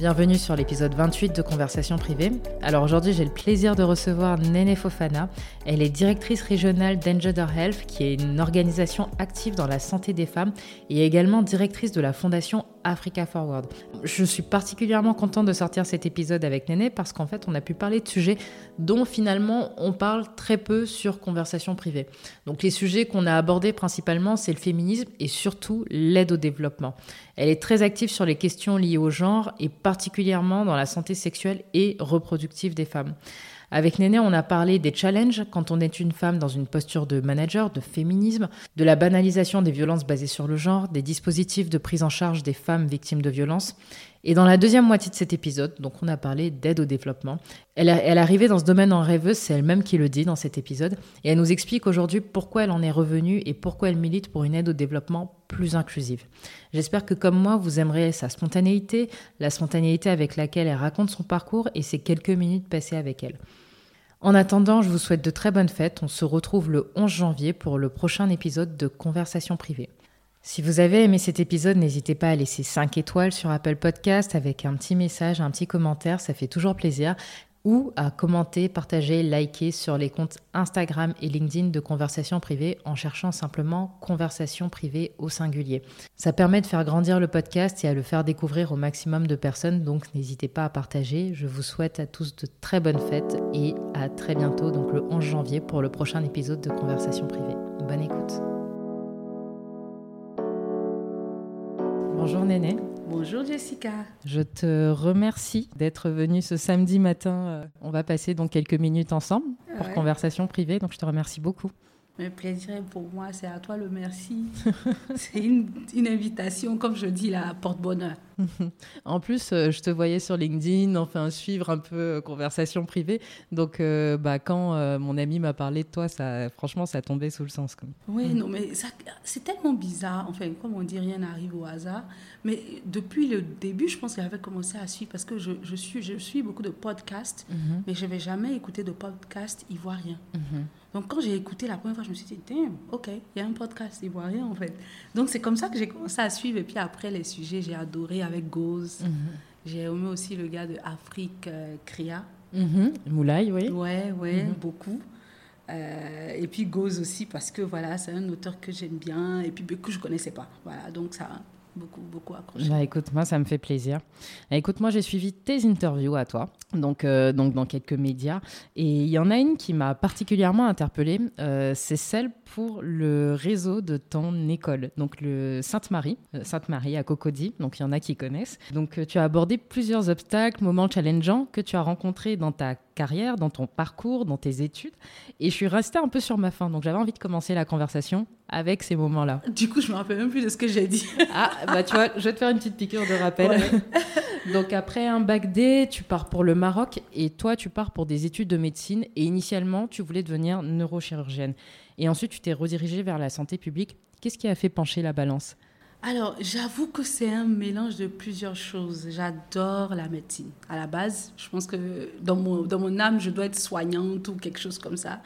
Bienvenue sur l'épisode 28 de Conversation privée. Alors aujourd'hui, j'ai le plaisir de recevoir Nene Fofana. Elle est directrice régionale d'Engender Health, qui est une organisation active dans la santé des femmes et également directrice de la fondation Africa Forward. Je suis particulièrement contente de sortir cet épisode avec Nene parce qu'en fait, on a pu parler de sujets dont finalement on parle très peu sur Conversation privée. Donc les sujets qu'on a abordés principalement, c'est le féminisme et surtout l'aide au développement. Elle est très active sur les questions liées au genre et particulièrement dans la santé sexuelle et reproductive des femmes. Avec Néné, on a parlé des challenges quand on est une femme dans une posture de manager, de féminisme, de la banalisation des violences basées sur le genre, des dispositifs de prise en charge des femmes victimes de violences. Et dans la deuxième moitié de cet épisode, donc on a parlé d'aide au développement. Elle, est arrivée dans ce domaine en rêveuse, c'est elle-même qui le dit dans cet épisode, et elle nous explique aujourd'hui pourquoi elle en est revenue et pourquoi elle milite pour une aide au développement plus inclusive. J'espère que comme moi, vous aimerez sa spontanéité, la spontanéité avec laquelle elle raconte son parcours et ces quelques minutes passées avec elle. En attendant, je vous souhaite de très bonnes fêtes. On se retrouve le 11 janvier pour le prochain épisode de Conversation privée. Si vous avez aimé cet épisode, n'hésitez pas à laisser 5 étoiles sur Apple Podcast avec un petit message, un petit commentaire, ça fait toujours plaisir ou à commenter, partager, liker sur les comptes Instagram et LinkedIn de Conversation Privée en cherchant simplement Conversation Privée au singulier. Ça permet de faire grandir le podcast et à le faire découvrir au maximum de personnes, donc n'hésitez pas à partager. Je vous souhaite à tous de très bonnes fêtes et à très bientôt, donc le 11 janvier, pour le prochain épisode de Conversation Privée. Bonne écoute. Bonjour Néné. Bonjour Jessica. Je te remercie d'être venue ce samedi matin. Euh, on va passer donc quelques minutes ensemble pour conversation privée, donc je te remercie beaucoup. Le plaisir pour moi, c'est à toi le merci. c'est une, invitation, comme je dis, la porte-bonheur. en plus, euh, je te voyais sur LinkedIn, enfin, suivre un peu euh, conversation privée. Donc, euh, bah, quand mon ami m'a parlé de toi, ça, franchement, ça tombait sous le sens. Oui, mm. non, mais c'est tellement bizarre. Enfin, comme on dit, rien n'arrive au hasard. Mais depuis le début, je pense que j'avais commencé à suivre parce que je, je, suis, je suis beaucoup de podcasts, mm-hmm. mais je n'avais jamais écouté de podcast ivoirien. Mm donc, quand j'ai écouté la première fois, je me suis dit, damn, ok, il y a un podcast ivoirien en fait. Donc, c'est comme ça que j'ai commencé à suivre. Et puis après, les sujets, j'ai adoré avec Goz. Mhm. J'ai aimé aussi le gars de Afrique, euh, Kria. Mhm. Moulay, oui. Ouais, ouais, mhm. beaucoup. Euh, et puis Goz aussi, parce que voilà, c'est un auteur que j'aime bien et puis que je ne connaissais pas. Voilà, donc ça, beaucoup, beaucoup accroché. Bah, écoute, moi, ça me fait plaisir. Écoute, moi, j'ai suivi tes interviews à toi, donc, euh, donc dans quelques médias. Et il y en a une qui m'a particulièrement interpellée. Euh, c'est celle pour le réseau de ton école, donc le Sainte-Marie, euh, Sainte-Marie à Cocody. Donc, il y en a qui connaissent. Donc, tu as abordé plusieurs obstacles, moments challengeants que tu as rencontrés dans ta carrière, dans ton parcours, dans tes études. Et je suis restée un peu sur ma faim. Donc, j'avais envie de commencer la conversation avec ces moments-là. Du coup, je me rappelle même plus de ce que j'ai dit. ah, bah tu vois, je vais te faire une petite piqûre de rappel. Donc après un bac D, tu pars pour le Maroc et toi, tu pars pour des études de médecine et initialement, tu voulais devenir neurochirurgienne. Et ensuite, tu t'es redirigée vers la santé publique. Qu'est-ce qui a fait pencher la balance? Alors, j'avoue que c'est un mélange de plusieurs choses. J'adore la médecine. À la base, je pense que dans mon, dans mon âme, je dois être soignante ou quelque chose comme ça.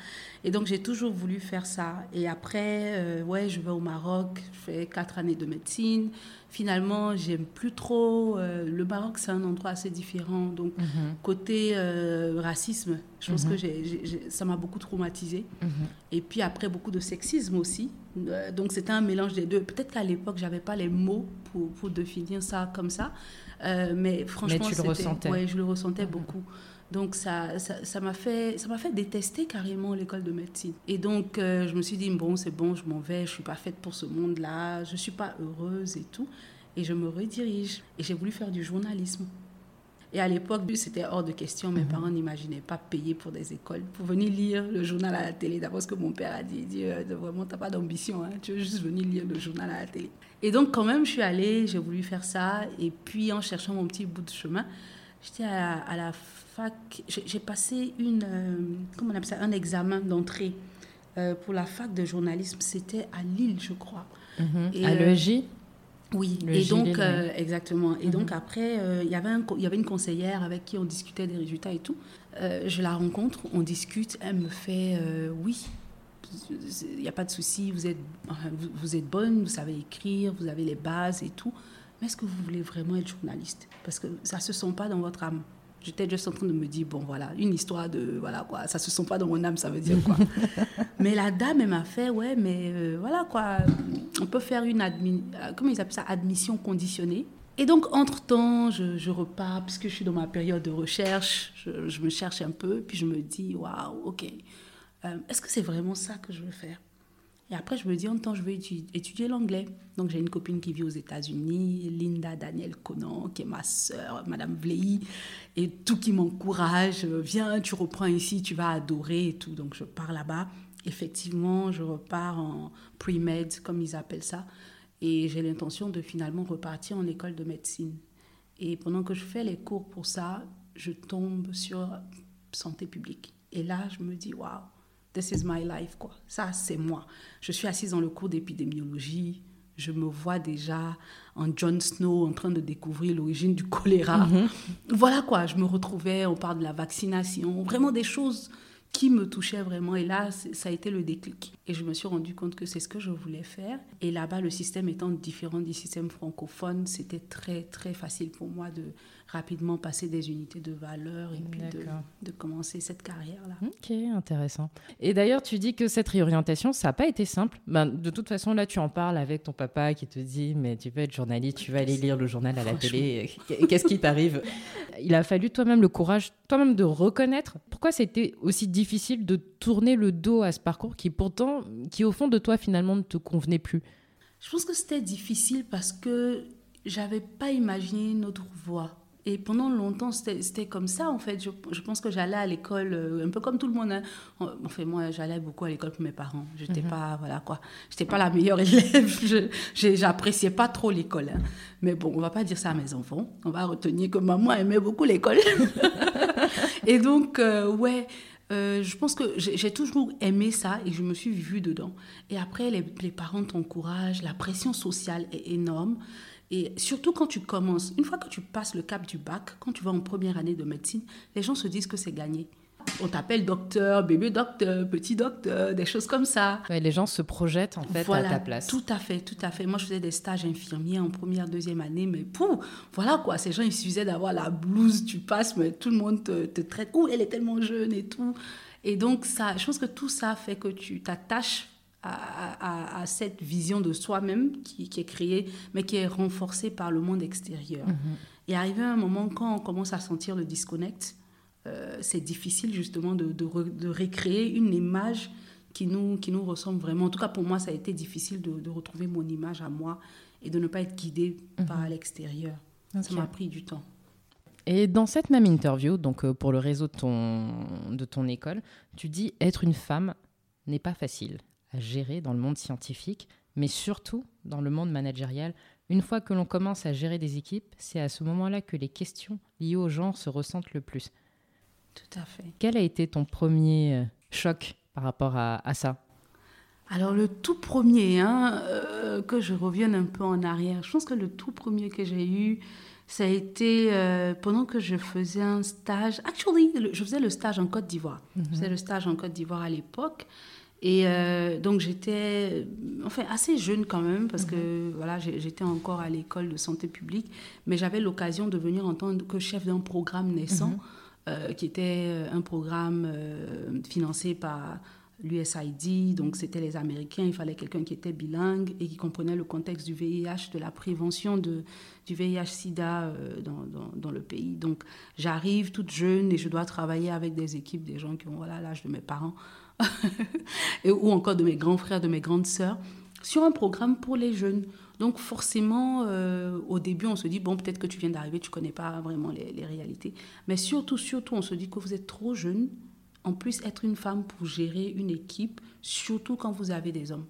Et donc, j'ai toujours voulu faire ça. Et après, euh, ouais, je vais au Maroc, je fais quatre années de médecine. Finalement, j'aime plus trop. Euh, le Maroc, c'est un endroit assez différent. Donc, mhm. côté euh, racisme, je pense que mhm. ça m'a beaucoup traumatisé. Mhm. Et puis après, beaucoup de sexisme aussi. donc, c'était un mélange des deux. Peut-être qu'à l'époque, j'avais pas les mots pour, pour, définir ça comme ça. mais franchement, mais tu le ressentais. Ouais, je le ressentais beaucoup. Donc ça, ça, m'a fait, ça m'a fait détester carrément l'école de médecine. Et donc euh, je me suis dit bon c'est bon, je m'en vais, je suis pas faite pour ce monde-là, je suis pas heureuse et tout. Et je me redirige. Et j'ai voulu faire du journalisme. Et à l'époque, c'était hors de question. Mes mhm. parents n'imaginaient pas payer pour des écoles, pour venir lire le journal à la télé. D'après ce que mon père a dit, il dit euh, vraiment, tu n'as pas d'ambition, hein. tu veux juste venir lire le journal à la télé. Et donc, quand même, je suis allée, j'ai voulu faire ça. Et puis, en cherchant mon petit bout de chemin, j'étais à, à la fac, j'ai passé une, euh, comment on appelle ça, un examen d'entrée euh, pour la fac de journalisme. C'était à Lille, je crois. Mhm. à l'EJ Oui, et donc, exactement. Et donc, mhm. après, il y avait il y avait une conseillère avec qui on discutait des résultats et tout. je la rencontre, on discute, elle me fait oui, il n'y a pas de souci, vous êtes, vous, êtes bonne, vous savez écrire, vous avez les bases et tout. Mais est-ce que vous voulez vraiment être journaliste? Parce que ça ne se sent pas dans votre âme. J'étais juste en train de me dire, bon, voilà, une histoire de, voilà, quoi, ça se sent pas dans mon âme, ça veut dire quoi. mais la dame, elle m'a fait, ouais, mais euh, voilà, quoi, on peut faire une, admi euh, comment ils appellent ça, admission conditionnée. Et donc, entre-temps, je, je, repars, puisque je suis dans ma période de recherche, je, je me cherche un peu, puis je me dis, waouh, ok, euh, est-ce que c'est vraiment ça que je veux faire? Et après, je me dis, en temps, je veux étudier, l'anglais. Donc, j'ai une copine qui vit aux États-Unis, Linda Daniel Conan, qui est ma sœur, Madame Vlei, et tout qui m'encourage. Viens, tu reprends ici, tu vas adorer et tout. Donc, je pars là-bas. Effectivement, je repars en pre-med, comme ils appellent ça. Et j'ai l'intention de finalement repartir en école de médecine. Et pendant que je fais les cours pour ça, je tombe sur santé publique. Et là, je me dis, waouh, This is my life, quoi. Ça, c'est moi. Je suis assise dans le cours d'épidémiologie. Je me vois déjà en Jon Snow en train de découvrir l'origine du choléra. Mhm. Voilà quoi, je me retrouvais, on parle de la vaccination, vraiment des choses qui me touchaient vraiment. Et là, ça a été le déclic. Et je me suis rendu compte que c'est ce que je voulais faire. Et là-bas, le système étant différent du système francophone, c'était très, très facile pour moi de rapidement passer des unités de valeur et puis de, commencer cette carrière-là. Ok, intéressant. Et d'ailleurs, tu dis que cette réorientation, ça n'a pas été simple. Ben, de toute façon, là, tu en parles avec ton papa qui te dit, mais tu veux être journaliste, tu vas aller lire le journal à la télé, qu'est-ce qui t'arrive? Il a fallu toi-même le courage, toi-même de reconnaître pourquoi c'était aussi difficile de tourner le dos à ce parcours qui pourtant, qui au fond de toi finalement ne te convenait plus? Je pense que c'était difficile parce que j'avais pas imaginé notre voie. Et pendant longtemps, c'était comme ça, en fait. Je, je pense que j'allais à l'école, euh, un peu comme tout le monde. Hein. Enfin, moi, j'allais beaucoup à l'école pour mes parents. Je n'étais mhm. pas, voilà quoi. J'étais pas la meilleure élève. Je n'appréciais pas trop l'école. Hein. Mais bon, on va pas dire ça à mes enfants. On va retenir que maman aimait beaucoup l'école. et donc, euh, ouais, euh, je pense que j'ai toujours aimé ça et je me suis vue dedans. Et après, les, les parents t'encouragent, la pression sociale est énorme. Et surtout quand tu commences, une fois que tu passes le cap du bac, quand tu vas en première année de médecine, les gens se disent que c'est gagné. On t'appelle docteur, bébé docteur, petit docteur, des choses comme ça. les gens se projettent en fait à ta place. Tout à fait, tout à fait. Moi, je faisais des stages infirmiers en première, deuxième année, mais pouf, voilà quoi. Ces gens, il suffisait d'avoir la blouse, tu passes, mais tout le monde te, te traite. Ouh, elle est tellement jeune et tout. Et donc, ça, je pense que tout ça fait que tu t'attaches à, cette vision de soi-même qui, est créée, mais qui est renforcée par le monde extérieur. Mhm. Et arrivé à un moment, quand on commence à sentir le disconnect, euh, c'est difficile justement de, de, recréer une image qui nous, qui nous ressemble vraiment. En tout cas, pour moi, ça a été difficile de, retrouver mon image à moi et de ne pas être guidée mhm. par l'extérieur. Ça m'a pris du temps. Et dans cette même interview, donc euh, pour le réseau de ton, de ton école, tu dis être une femme n'est pas facile à gérer dans le monde scientifique, mais surtout dans le monde managérial. Une fois que l'on commence à gérer des équipes, c'est à ce moment-là que les questions liées au genre se ressentent le plus. Tout à fait. Quel a été ton premier euh, choc par rapport à, ça? Alors le tout premier, hein, euh, que je revienne un peu en arrière, je pense que le tout premier que j'ai eu, ça a été euh, pendant que je faisais un stage. Actually, je faisais le stage en Côte d'Ivoire. Je mhm. faisais le stage en Côte d'Ivoire à l'époque. Et euh, donc j'étais enfin assez jeune quand même parce que mhm. voilà j'étais encore à l'école de santé publique, mais j'avais l'occasion de venir en tant que chef d'un programme naissant mhm. euh, qui était euh, un programme financé par l'USID, donc c'était les Américains, il fallait quelqu'un qui était bilingue et qui comprenait le contexte du VIH, de la prévention de, du VIH-Sida dans, dans, dans, le pays. Donc j'arrive toute jeune et je dois travailler avec des équipes, des gens qui ont voilà l'âge de mes parents ou encore de mes grands frères, de mes grandes sœurs, sur un programme pour les jeunes. Donc forcément, euh, au début, on se dit, bon, peut-être que tu viens d'arriver, tu connais pas vraiment les, réalités. Mais surtout, surtout, on se dit que vous êtes trop jeune. En plus, être une femme pour gérer une équipe, surtout quand vous avez des hommes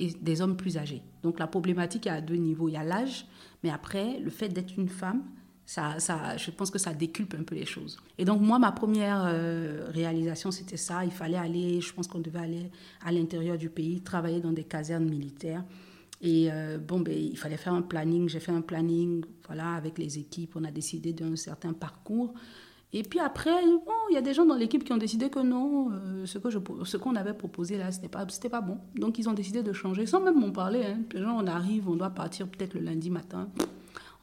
et des hommes plus âgés. Donc la problématique est à deux niveaux. Il y a l'âge, mais après, le fait d'être une femme, ça, ça, je pense que ça déculpe un peu les choses. Et donc, moi, ma première euh, réalisation, c'était ça. Il fallait aller, je pense qu'on devait aller à l'intérieur du pays, travailler dans des casernes militaires. Et bon, ben, il fallait faire un planning. J'ai fait un planning voilà, avec les équipes. On a décidé d'un certain parcours. Et puis après, il y a des gens dans l'équipe qui ont décidé que non, euh, ce que je, qu'on avait proposé là, c'était pas, pas bon. Donc ils ont décidé de changer, sans même m'en parler. Hein. Genre, on arrive, on doit partir peut-être le lundi matin.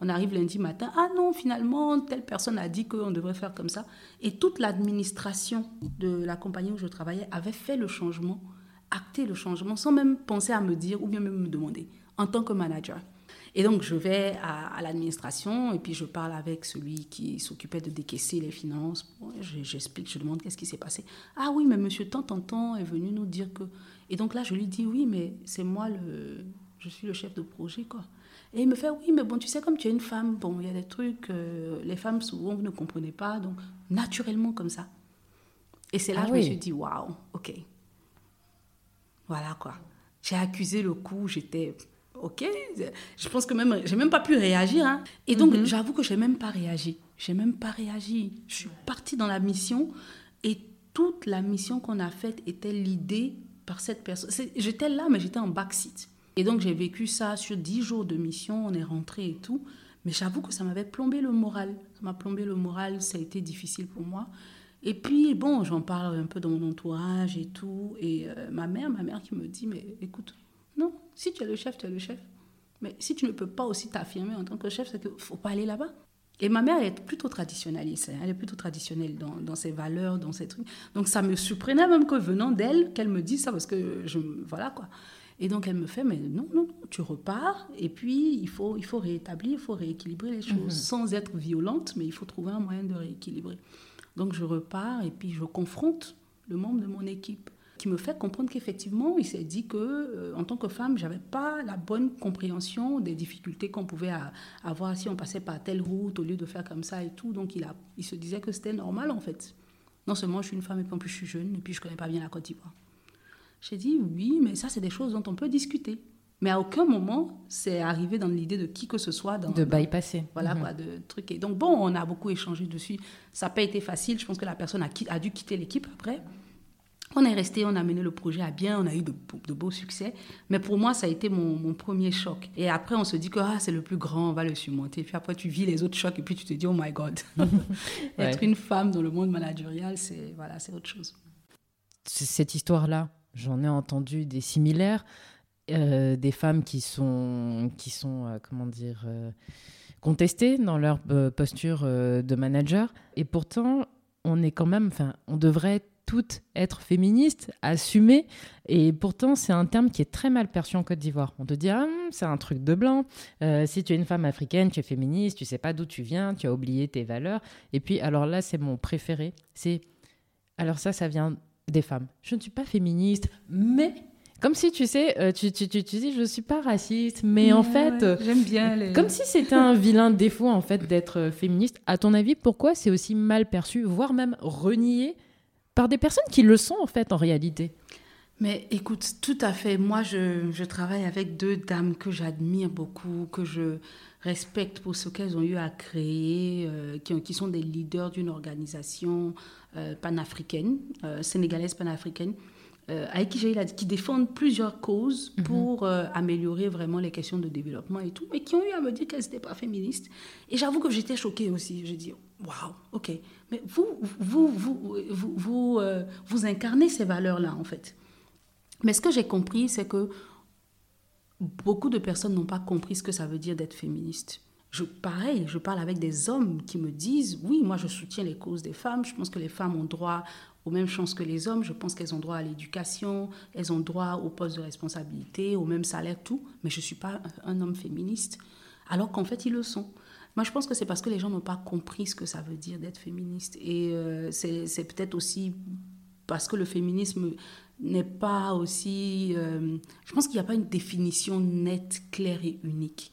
On arrive lundi matin. Ah non, finalement, telle personne a dit qu'on devrait faire comme ça. Et toute l'administration de la compagnie où je travaillais avait fait le changement, acté le changement, sans même penser à me dire ou bien même me demander, en tant que manager. Et donc, je vais à, l'administration et puis je parle avec celui qui s'occupait de décaisser les finances. J'explique, je demande qu'est-ce qui s'est passé. Ah oui, mais monsieur tant, tant, tant est venu nous dire que. Et donc là, je lui dis oui, mais c'est moi le. Je suis le chef de projet, quoi. Et il me fait oui, mais bon, tu sais, comme tu es une femme, bon, il y a des trucs, euh, les femmes souvent vous ne comprenez pas, donc naturellement comme ça. Et c'est là que ah je me suis dit waouh, ok. Voilà quoi. J'ai accusé le coup, j'étais ok, je pense que même, j'ai même pas pu réagir. Hein. Et donc, mhm. j'avoue que j'ai même pas réagi. J'ai même pas réagi. Je suis partie dans la mission et toute la mission qu'on a faite était l'idée par cette personne. J'étais là, mais j'étais en backseat. Et donc, j'ai vécu ça sur dix jours de mission. On est rentré et tout. Mais j'avoue que ça m'avait plombé le moral. Ça m'a plombé le moral. Ça a été difficile pour moi. Et puis, bon, j'en parle un peu dans mon entourage et tout. Et euh, ma mère, ma mère qui me dit, mais écoute, non, si tu es le chef, tu es le chef. Mais si tu ne peux pas aussi t'affirmer en tant que chef, c'est qu'il ne faut pas aller là-bas. Et ma mère, elle est plutôt traditionnaliste. Hein. Elle est plutôt traditionnelle dans, dans, ses valeurs, dans ses trucs. Donc ça me surprenait même que venant d'elle, qu'elle me dise ça, parce que je. Voilà quoi. Et donc elle me fait, mais non, non, tu repars, et puis il faut, il faut rétablir, il faut rééquilibrer les choses, mhm. sans être violente, mais il faut trouver un moyen de rééquilibrer. Donc je repars, et puis je confronte le membre de mon équipe qui me fait comprendre qu'effectivement, il s'est dit que euh, en tant que femme, j'avais pas la bonne compréhension des difficultés qu'on pouvait avoir si on passait par telle route au lieu de faire comme ça et tout. Donc il, a, il se disait que c'était normal en fait. Non seulement je suis une femme et puis en plus je suis jeune et puis je connais pas bien la Côte d'Ivoire. J'ai dit oui, mais ça c'est des choses dont on peut discuter. Mais à aucun moment, c'est arrivé dans l'idée de qui que ce soit. Dans, de bypasser. voilà, mhm. quoi, de trucs. Et donc, bon, on a beaucoup échangé dessus. Ça n'a pas été facile. Je pense que la personne a, a dû quitter l'équipe après. On est resté, on a mené le projet à bien, on a eu de, beaux succès. Mais pour moi, ça a été mon, premier choc. Et après, on se dit que ah, c'est le plus grand, on va le surmonter. Puis après, tu vis les autres chocs et puis tu te dis, oh my God. Être une femme dans le monde managérial, c'est voilà, autre chose. Cette histoire-là, j'en ai entendu des similaires. Euh, des femmes qui sont, qui sont euh, comment dire, euh, contestées dans leur posture de manager. Et pourtant, on est quand même, enfin, on devrait toutes être féministes, assumer. Et pourtant, c'est un terme qui est très mal perçu en Côte d'Ivoire. On te dit, ah, c'est un truc de blanc. Si tu es une femme africaine, tu es féministe, tu sais pas d'où tu viens, tu as oublié tes valeurs. Et puis, alors là, c'est mon préféré. C'est, alors ça, ça vient des femmes. Je ne suis pas féministe, mais comme si tu sais, euh, tu, tu, tu, tu, dis je suis pas raciste, mais en fait, euh, j'aime bien. Les... Comme si c'était un vilain défaut en fait d'être féministe. À ton avis, pourquoi c'est aussi mal perçu, voire même renié par des personnes qui le sont en fait en réalité? Mais écoute, tout à fait. Moi, je, je travaille avec deux dames que j'admire beaucoup, que je respecte pour ce qu'elles ont eu à créer, euh, qui, qui, sont des leaders d'une organisation euh, panafricaine, euh, sénégalaise panafricaine, avec qui j'ai qui défendent plusieurs causes mhm. pour améliorer vraiment les questions de développement et tout, mais qui ont eu à me dire qu'elles n'étaient pas féministes. Et j'avoue que j'étais choquée aussi. J'ai dit, waouh, ok. Mais vous, vous, vous, vous, vous, euh, vous incarnez ces valeurs-là, en fait. Mais ce que j'ai compris, c'est que beaucoup de personnes n'ont pas compris ce que ça veut dire d'être féministe. Pareil, je parle avec des hommes qui me disent, oui, moi je soutiens les causes des femmes, je pense que les femmes ont droit aux mêmes chances que les hommes, je pense qu'elles ont droit à l'éducation, elles ont droit aux postes de responsabilité, au même salaire, tout, mais je ne suis pas un homme féministe, alors qu'en fait ils le sont. Moi, je pense que c'est parce que les gens n'ont pas compris ce que ça veut dire d'être féministe. Et euh, c'est peut-être aussi parce que le féminisme n'est pas aussi... Euh, je pense qu'il n'y a pas une définition nette, claire et unique.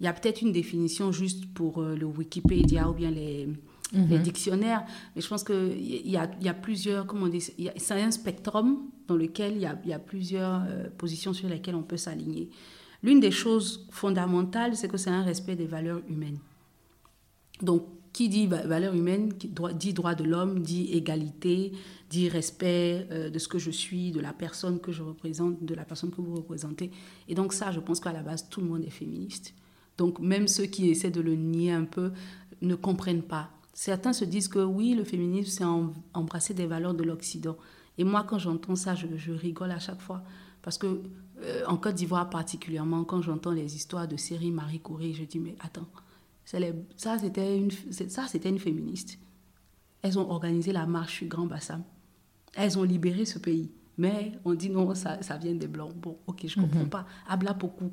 Il y a peut-être une définition juste pour euh, le Wikipédia ou bien les, mhm. les dictionnaires, mais je pense qu'il y a, y a plusieurs... Comment on dit C'est un spectrum dans lequel il y a, y a plusieurs positions sur lesquelles on peut s'aligner. L'une des choses fondamentales, c'est que c'est un respect des valeurs humaines. Donc, qui dit valeur humaine, dit droit de l'homme, dit égalité, dit respect euh, de ce que je suis, de la personne que je représente, de la personne que vous représentez. Et donc ça, je pense qu'à la base, tout le monde est féministe. Donc même ceux qui essaient de le nier un peu ne comprennent pas. Certains se disent que oui, le féminisme, c'est embrasser des valeurs de l'Occident. Et moi, quand j'entends ça, je, rigole à chaque fois. Parce que euh, en Côte d'Ivoire particulièrement, quand j'entends les histoires de série Marie Curie, je dis, mais attends, ça, c'était une, ça, c'était une féministe. Elles ont organisé la marche du Grand Bassam. Elles ont libéré ce pays. Mais on dit non, ça, ça vient des Blancs. Bon, ok, je ne comprends mhm. pas. Habla beaucoup.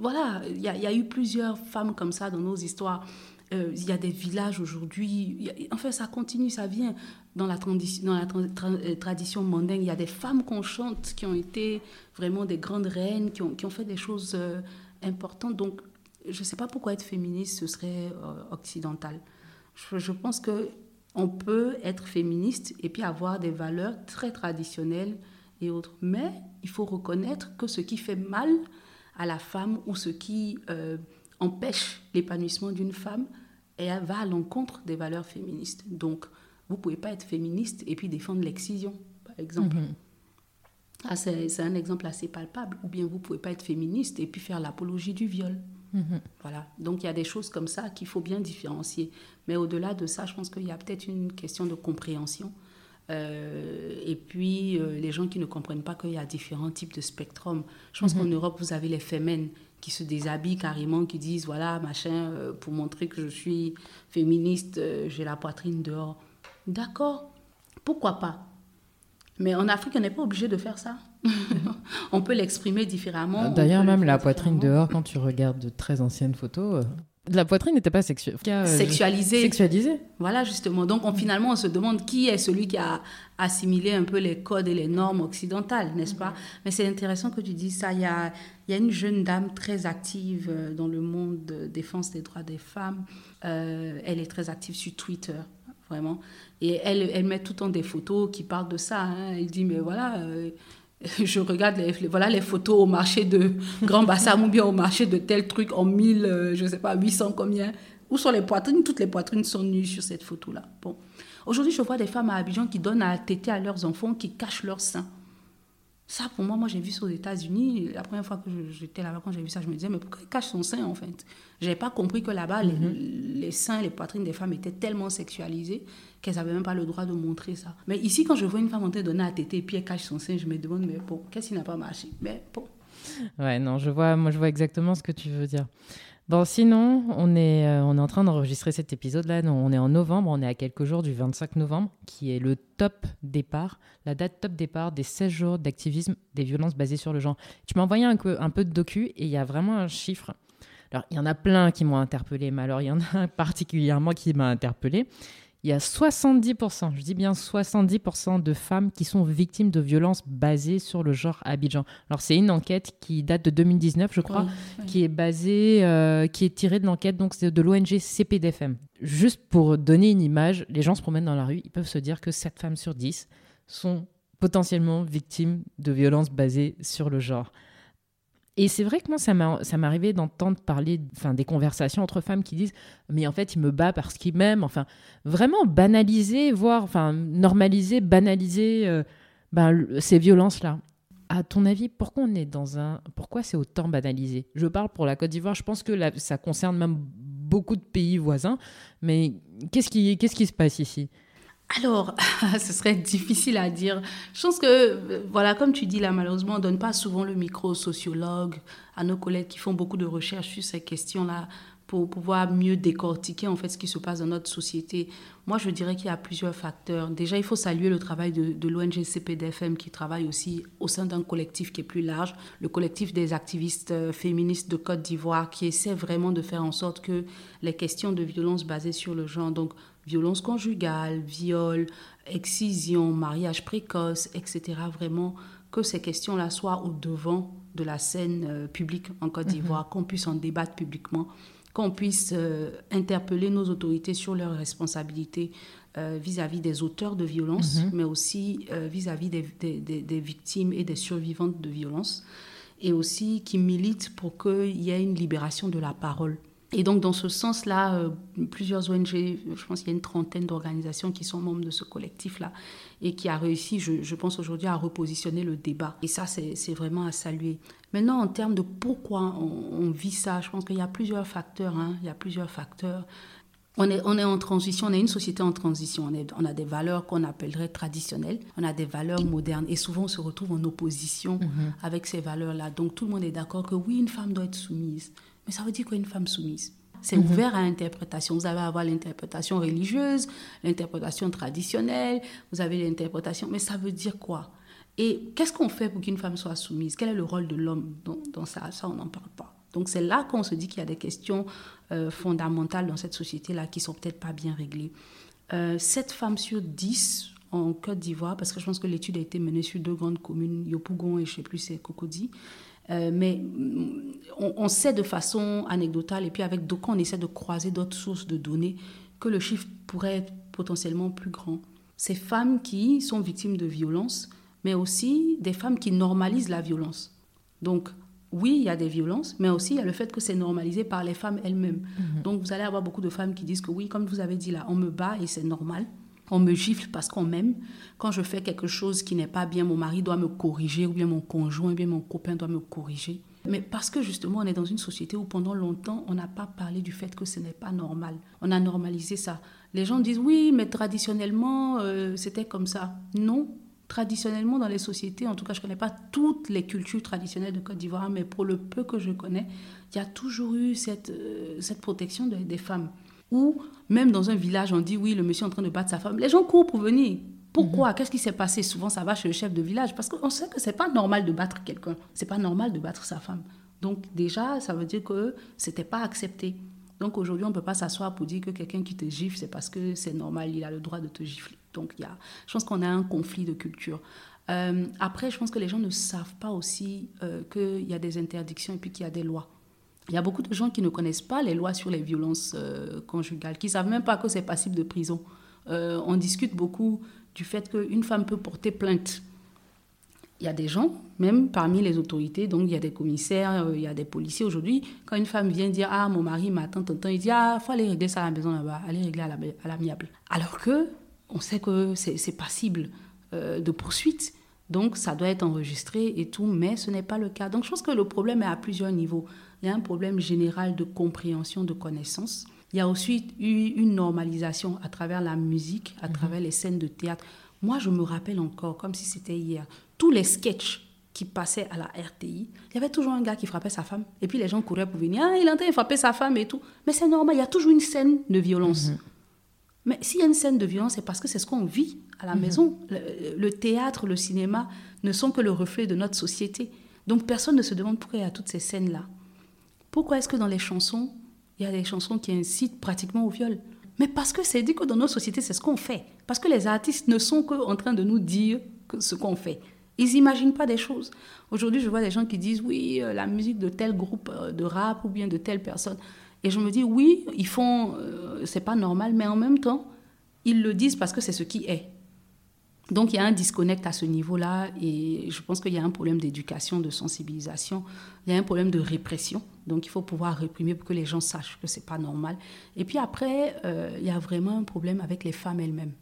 Voilà, il y, a eu plusieurs femmes comme ça dans nos histoires. Euh, il y a des villages aujourd'hui. Enfin, ça continue, ça vient. Dans la, dans la euh, tradition mondaine, il y a des femmes qu'on chante qui ont été vraiment des grandes reines, qui ont, qui ont fait des choses euh, importantes. Donc, je ne sais pas pourquoi être féministe, ce serait euh, occidental. Je, pense que on peut être féministe et puis avoir des valeurs très traditionnelles et autres. Mais il faut reconnaître que ce qui fait mal à la femme ou ce qui euh, empêche l'épanouissement d'une femme va à l'encontre des valeurs féministes. Donc, vous ne pouvez pas être féministe et puis défendre l'excision, par exemple. Mm-hmm. Ah, c'est un exemple assez palpable. Ou bien vous ne pouvez pas être féministe et puis faire l'apologie du viol. Mhm. Voilà. Donc il y a des choses comme ça qu'il faut bien différencier. Mais au-delà de ça, je pense qu'il y a peut-être une question de compréhension. Euh, et puis euh, les gens qui ne comprennent pas qu'il y a différents types de spectrum. Je pense qu'en mhm. Europe, vous avez les femmes qui se déshabillent carrément, qui disent voilà, machin, euh, pour montrer que je suis féministe, j'ai la poitrine dehors. D'accord, pourquoi pas? Mais en Afrique, on n'est pas obligé de faire ça. on peut l'exprimer différemment. D'ailleurs, même la poitrine dehors, quand tu regardes de très anciennes photos, euh, la poitrine n'était pas euh, sexualisée. Sexualisée. Voilà, justement. Donc, finalement, on se demande qui est celui qui a assimilé un peu les codes et les normes occidentales, n'est-ce pas? Mais c'est intéressant que tu dises ça. Il y, a, il y a une jeune dame très active euh, dans le monde de défense des droits des femmes. elle est très active sur Twitter vraiment. Et elle, elle met tout le temps des photos qui parlent de ça. Hein. Elle dit, mais voilà, je regarde les, voilà les photos au marché de Grand Bassam ou bien au marché de tel truc en 1000, euh, je sais pas, 800 combien. Où sont les poitrines? Toutes les poitrines sont nues sur cette photo-là. Bon. Aujourd'hui, je vois des femmes à Abidjan qui donnent à téter à leurs enfants, qui cachent leurs seins. Ça, pour moi, moi j'ai vu ça aux États-Unis. La première fois que j'étais là-bas, quand j'ai vu ça, je me disais, mais pourquoi ils cachent son sein en fait? Je n'avais pas compris que là-bas, les, mm-hmm. les, seins, les poitrines des femmes étaient tellement sexualisées qu'elles n'avaient même pas le droit de montrer ça. Mais ici, quand je vois une femme en train de donner à téter et puis elle cache son sein, je me demande, mais bon, qu'est-ce qui n'a pas marché? Mais bon. Ouais, non, je vois, moi je vois exactement ce que tu veux dire. Bon, sinon, on est, euh, on est en train d'enregistrer cet épisode-là. On est en novembre, on est à quelques jours du 25 novembre, qui est le top départ, la date top départ des 16 jours d'activisme des violences basées sur le genre. Tu m'as envoyé un un peu de docu et il y a vraiment un chiffre. Alors, il y en a plein qui m'ont interpellé, mais alors il y en a un particulièrement qui m'a interpellé il y a 70%, je dis bien 70% de femmes qui sont victimes de violences basées sur le genre à Abidjan. Alors c'est une enquête qui date de 2019, je crois, qui est basée, euh, qui est tirée de l'enquête donc de l'ONG CPDFM. Juste pour donner une image, les gens se promènent dans la rue, ils peuvent se dire que 7 femmes sur 10 sont potentiellement victimes de violences basées sur le genre. Et c'est vrai que moi, ça m'est arrivé d'entendre parler enfin, des conversations entre femmes qui disent Mais en fait, il me bat parce qu'il m'aime. Enfin, vraiment banaliser, voire enfin, normaliser, banaliser euh, ben, ces violences-là. À ton avis, pourquoi on est dans un. Pourquoi c'est autant banalisé? Je parle pour la Côte d'Ivoire, je pense que ça concerne même beaucoup de pays voisins. Mais qu'est-ce qui, qu'est-ce qui se passe ici? Alors, ce serait difficile à dire. Je pense que, voilà, comme tu dis là, malheureusement, on ne donne pas souvent le micro aux sociologues, à nos collègues qui font beaucoup de recherches sur ces questions-là pour pouvoir mieux décortiquer en fait ce qui se passe dans notre société. Moi, je dirais qu'il y a plusieurs facteurs. Déjà, il faut saluer le travail de, de l'ONG CPDFM qui travaille aussi au sein d'un collectif qui est plus large, le collectif des activistes euh, féministes de Côte d'Ivoire, qui essaie vraiment de faire en sorte que les questions de violence basées sur le genre, donc violence conjugale, viol, excision, mariage précoce, etc. Vraiment que ces questions-là soient au devant de la scène euh, publique en Côte mhm. d'Ivoire, qu'on puisse en débattre publiquement, qu'on puisse euh, interpeller nos autorités sur leurs responsabilités euh, vis-à-vis des auteurs de violences, mhm. mais aussi vis-à-vis des, des, victimes et des survivantes de violences, et aussi qui militent pour qu'il y ait une libération de la parole Et donc, dans ce sens-là, euh, plusieurs ONG, je pense qu'il y a une trentaine d'organisations qui sont membres de ce collectif-là et qui a réussi, je, pense aujourd'hui, à repositionner le débat. Et ça, c'est vraiment à saluer. Maintenant, en termes de pourquoi on, vit ça, je pense qu'il y a plusieurs facteurs. Hein. il y a plusieurs facteurs. On est, on est en transition, on est une société en transition. On, est, on a des valeurs qu'on appellerait traditionnelles, on a des valeurs modernes. Et souvent, on se retrouve en opposition mhm. avec ces valeurs-là. Donc, tout le monde est d'accord que oui, une femme doit être soumise. Mais ça veut dire quoi une femme soumise? C'est mhm. ouvert à interprétation. Vous allez avoir l'interprétation religieuse, l'interprétation traditionnelle, vous avez l'interprétation. Mais ça veut dire quoi? Et qu'est-ce qu'on fait pour qu'une femme soit soumise? Quel est le rôle de l'homme dans, dans ça? Ça, on n'en parle pas. Donc c'est là qu'on se dit qu'il y a des questions euh, fondamentales dans cette société-là qui sont peut-être pas bien réglées. Euh, 7 femmes sur 10 en Côte d'Ivoire, parce que je pense que l'étude a été menée sur deux grandes communes, Yopougon et je ne sais plus, c'est Cocody. Euh, mais mm, on, sait de façon anecdotale, et puis avec d'autres, on essaie de croiser d'autres sources de données, que le chiffre pourrait être potentiellement plus grand. Ces femmes qui sont victimes de violences, mais aussi des femmes qui normalisent la violence. Donc, oui, il y a des violences, mais aussi il y a le fait que c'est normalisé par les femmes elles-mêmes. Mhm. Donc vous allez avoir beaucoup de femmes qui disent que oui, comme vous avez dit là, on me bat et c'est normal. On me gifle parce qu'on m'aime. Quand je fais quelque chose qui n'est pas bien, mon mari doit me corriger, ou bien mon conjoint, ou bien mon copain doit me corriger. Mais parce que justement, on est dans une société où pendant longtemps, on n'a pas parlé du fait que ce n'est pas normal. On a normalisé ça. Les gens disent oui, mais traditionnellement, euh, c'était comme ça. Non, traditionnellement dans les sociétés, en tout cas je ne connais pas toutes les cultures traditionnelles de Côte d'Ivoire, mais pour le peu que je connais, il y a toujours eu cette, euh, cette protection des femmes. Ou même dans un village, on dit oui, le monsieur est en train de battre sa femme. Les gens courent pour venir. Pourquoi? Mhm. Qu'est-ce qui s'est passé? Souvent, ça va chez le chef de village parce qu'on sait que c'est pas normal de battre quelqu'un. C'est pas normal de battre sa femme. Donc déjà, ça veut dire que c'était pas accepté. Donc aujourd'hui, on ne peut pas s'asseoir pour dire que quelqu'un qui te gifle, c'est parce que c'est normal, il a le droit de te gifler. Donc il y a, je pense qu'on a un conflit de culture. Euh, après, je pense que les gens ne savent pas aussi euh, qu'il y a des interdictions et puis qu'il y a des lois. Il y a beaucoup de gens qui ne connaissent pas les lois sur les violences euh, conjugales, qui ne savent même pas que c'est passible de prison. on discute beaucoup du fait qu'une femme peut porter plainte. Il y a des gens, même parmi les autorités, donc il y a des commissaires, il y a des policiers aujourd'hui, quand une femme vient dire Ah, mon mari m'attend, tonton, il dit Ah, il faut aller régler ça à la maison là-bas, aller régler à l'amiable. Alors que on sait que c'est passible euh, de poursuite. Donc, ça doit être enregistré et tout, mais ce n'est pas le cas. Donc, je pense que le problème est à plusieurs niveaux. Il y a un problème général de compréhension, de connaissance. Il y a aussi eu une normalisation à travers la musique, à mhm. travers les scènes de théâtre. Moi, je me rappelle encore, comme si c'était hier, tous les sketchs qui passaient à la RTI, il y avait toujours un gars qui frappait sa femme. Et puis les gens couraient pour venir, ah, il est en train de frapper sa femme et tout. Mais c'est normal, il y a toujours une scène de violence. Mhm. Mais s'il y a une scène de violence, c'est parce que c'est ce qu'on vit à la mhm. maison. Le, théâtre, le cinéma ne sont que le reflet de notre société. Donc personne ne se demande pourquoi il y a toutes ces scènes-là. Pourquoi est-ce que dans les chansons, il y a des chansons qui incitent pratiquement au viol? Mais parce que c'est dit que dans nos sociétés, c'est ce qu'on fait. Parce que les artistes ne sont qu'en train de nous dire ce qu'on fait. Ils n'imaginent pas des choses. Aujourd'hui, je vois des gens qui disent oui, euh, la musique de tel groupe euh, de rap ou bien de telle personne. Et je me dis, oui, ils font, euh, c'est pas normal, mais en même temps, ils le disent parce que c'est ce qui est. Donc il y a un disconnect à ce niveau-là et je pense qu'il y a un problème d'éducation, de sensibilisation, il y a un problème de répression. Donc il faut pouvoir réprimer pour que les gens sachent que c'est pas normal. Et puis après, euh, il y a vraiment un problème avec les femmes elles-mêmes.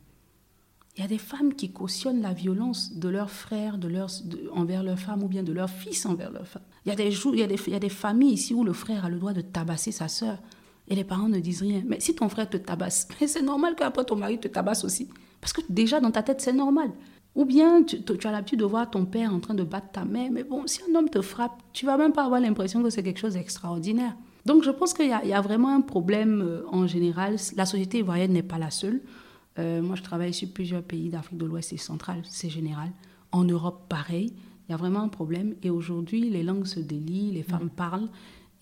Il y a des femmes qui cautionnent la violence de leurs frères de envers leurs femmes ou bien de leurs fils envers leurs femmes. Il y, a des, il, y a des, il y a des familles ici où le frère a le droit de tabasser sa sœur et les parents ne disent rien. Mais si ton frère te tabasse, c'est normal qu'après ton mari te tabasse aussi. Parce que déjà dans ta tête, c'est normal. Ou bien tu, tu as l'habitude de voir ton père en train de battre ta mère. Mais bon, si un homme te frappe, tu vas même pas avoir l'impression que c'est quelque chose d'extraordinaire. Donc je pense qu'il y, y, a vraiment un problème euh, en général. La société ivoirienne n'est pas la seule. Euh, moi, je travaille sur plusieurs pays d'Afrique de l'Ouest et centrale, c'est général. En Europe, pareil. Il y a vraiment un problème. Et aujourd'hui, les langues se délient, les femmes mm. parlent,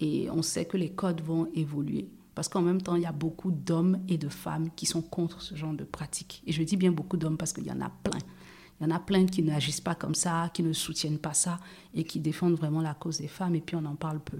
et on sait que les codes vont évoluer. Parce qu'en même temps, il y a beaucoup d'hommes et de femmes qui sont contre ce genre de pratique. Et je dis bien beaucoup d'hommes parce qu'il y en a plein. Il y en a plein qui n'agissent pas comme ça, qui ne soutiennent pas ça et qui défendent vraiment la cause des femmes. Et puis on en parle peu.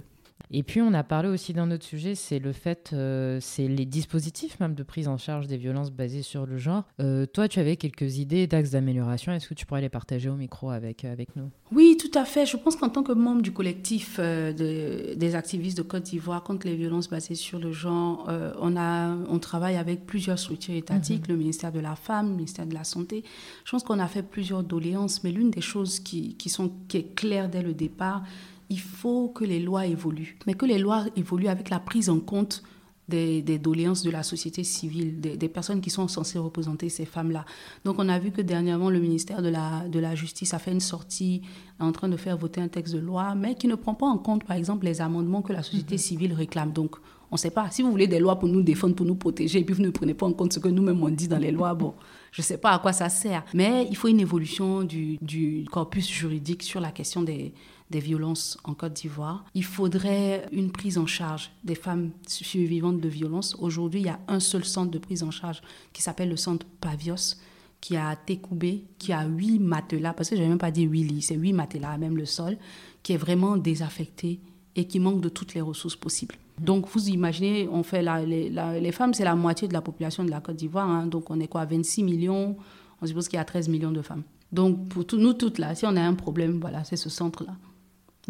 Et puis on a parlé aussi d'un autre sujet, c'est le fait, euh, c'est les dispositifs même de prise en charge des violences basées sur le genre. Euh, toi, tu avais quelques idées d'axes d'amélioration. Est-ce que tu pourrais les partager au micro avec, avec nous? Oui, tout à fait. Je pense qu'en tant que membre du collectif de, des activistes de Côte d'Ivoire contre les violences basées sur le genre, on, a, on travaille avec plusieurs structures étatiques, mhm. le ministère de la Femme, le ministère de la Santé. Je pense qu'on a fait plusieurs doléances, mais l'une des choses qui, qui, sont, qui est claire dès le départ, il faut que les lois évoluent, mais que les lois évoluent avec la prise en compte des, doléances de la société civile, des, personnes qui sont censées représenter ces femmes-là. Donc on a vu que dernièrement, le ministère de la, de la Justice a fait une sortie en train de faire voter un texte de loi, mais qui ne prend pas en compte, par exemple, les amendements que la société mhm. civile réclame. Donc on ne sait pas. Si vous voulez des lois pour nous défendre, pour nous protéger, et puis vous ne prenez pas en compte ce que nous-mêmes on dit dans les lois, bon, je ne sais pas à quoi ça sert. Mais il faut une évolution du, du corpus juridique sur la question des, des violences en Côte d'Ivoire. Il faudrait une prise en charge des femmes survivantes de violences. Aujourd'hui, il y a un seul centre de prise en charge qui s'appelle le centre Pavios qui a Técoubé, qui a huit matelas, parce que je n'ai même pas dit huit lits, c'est huit matelas, même le sol, qui est vraiment désaffecté et qui manque de toutes les ressources possibles. Donc, vous imaginez, on fait les, femmes, c'est la moitié de la population de la Côte d'Ivoire. Hein. donc, on est quoi 26 millions? On suppose qu'il y a 13 millions de femmes. Donc, pour nous toutes, là, si on a un problème, voilà, c'est ce centre-là.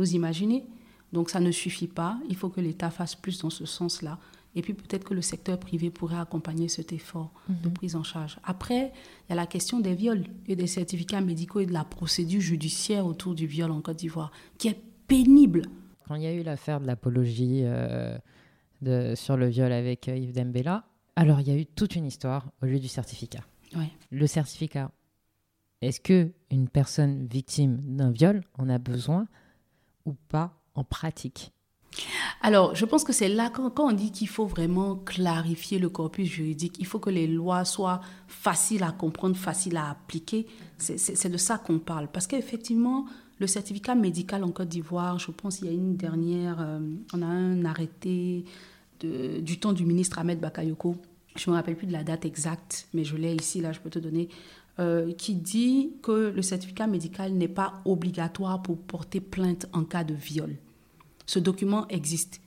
Vous imaginez Donc ça ne suffit pas. Il faut que l'État fasse plus dans ce sens-là. Et puis peut-être que le secteur privé pourrait accompagner cet effort de mhm. prise en charge. Après, il y a la question des viols et des certificats médicaux et de la procédure judiciaire autour du viol en Côte d'Ivoire, qui est pénible. Quand il y a eu l'affaire de l'apologie euh, sur le viol avec euh, Yves Dembella, alors il y a eu toute une histoire au lieu du certificat. Le certificat, est-ce que une personne victime d'un viol en a besoin ou pas en pratique alors, je pense que c'est là, quand, on dit qu'il faut vraiment clarifier le corpus juridique, il faut que les lois soient faciles à comprendre, faciles à appliquer. C'est de ça qu'on parle. Parce qu'effectivement, le certificat médical en Côte d'Ivoire, je pense qu'il y a une dernière, euh, on a un arrêté du temps du ministre Ahmed Bakayoko. Je ne me rappelle plus de la date exacte, mais je l'ai ici, là, je peux te donner. Euh, qui dit que le certificat médical n'est pas obligatoire pour porter plainte en cas de viol. Ce document existe,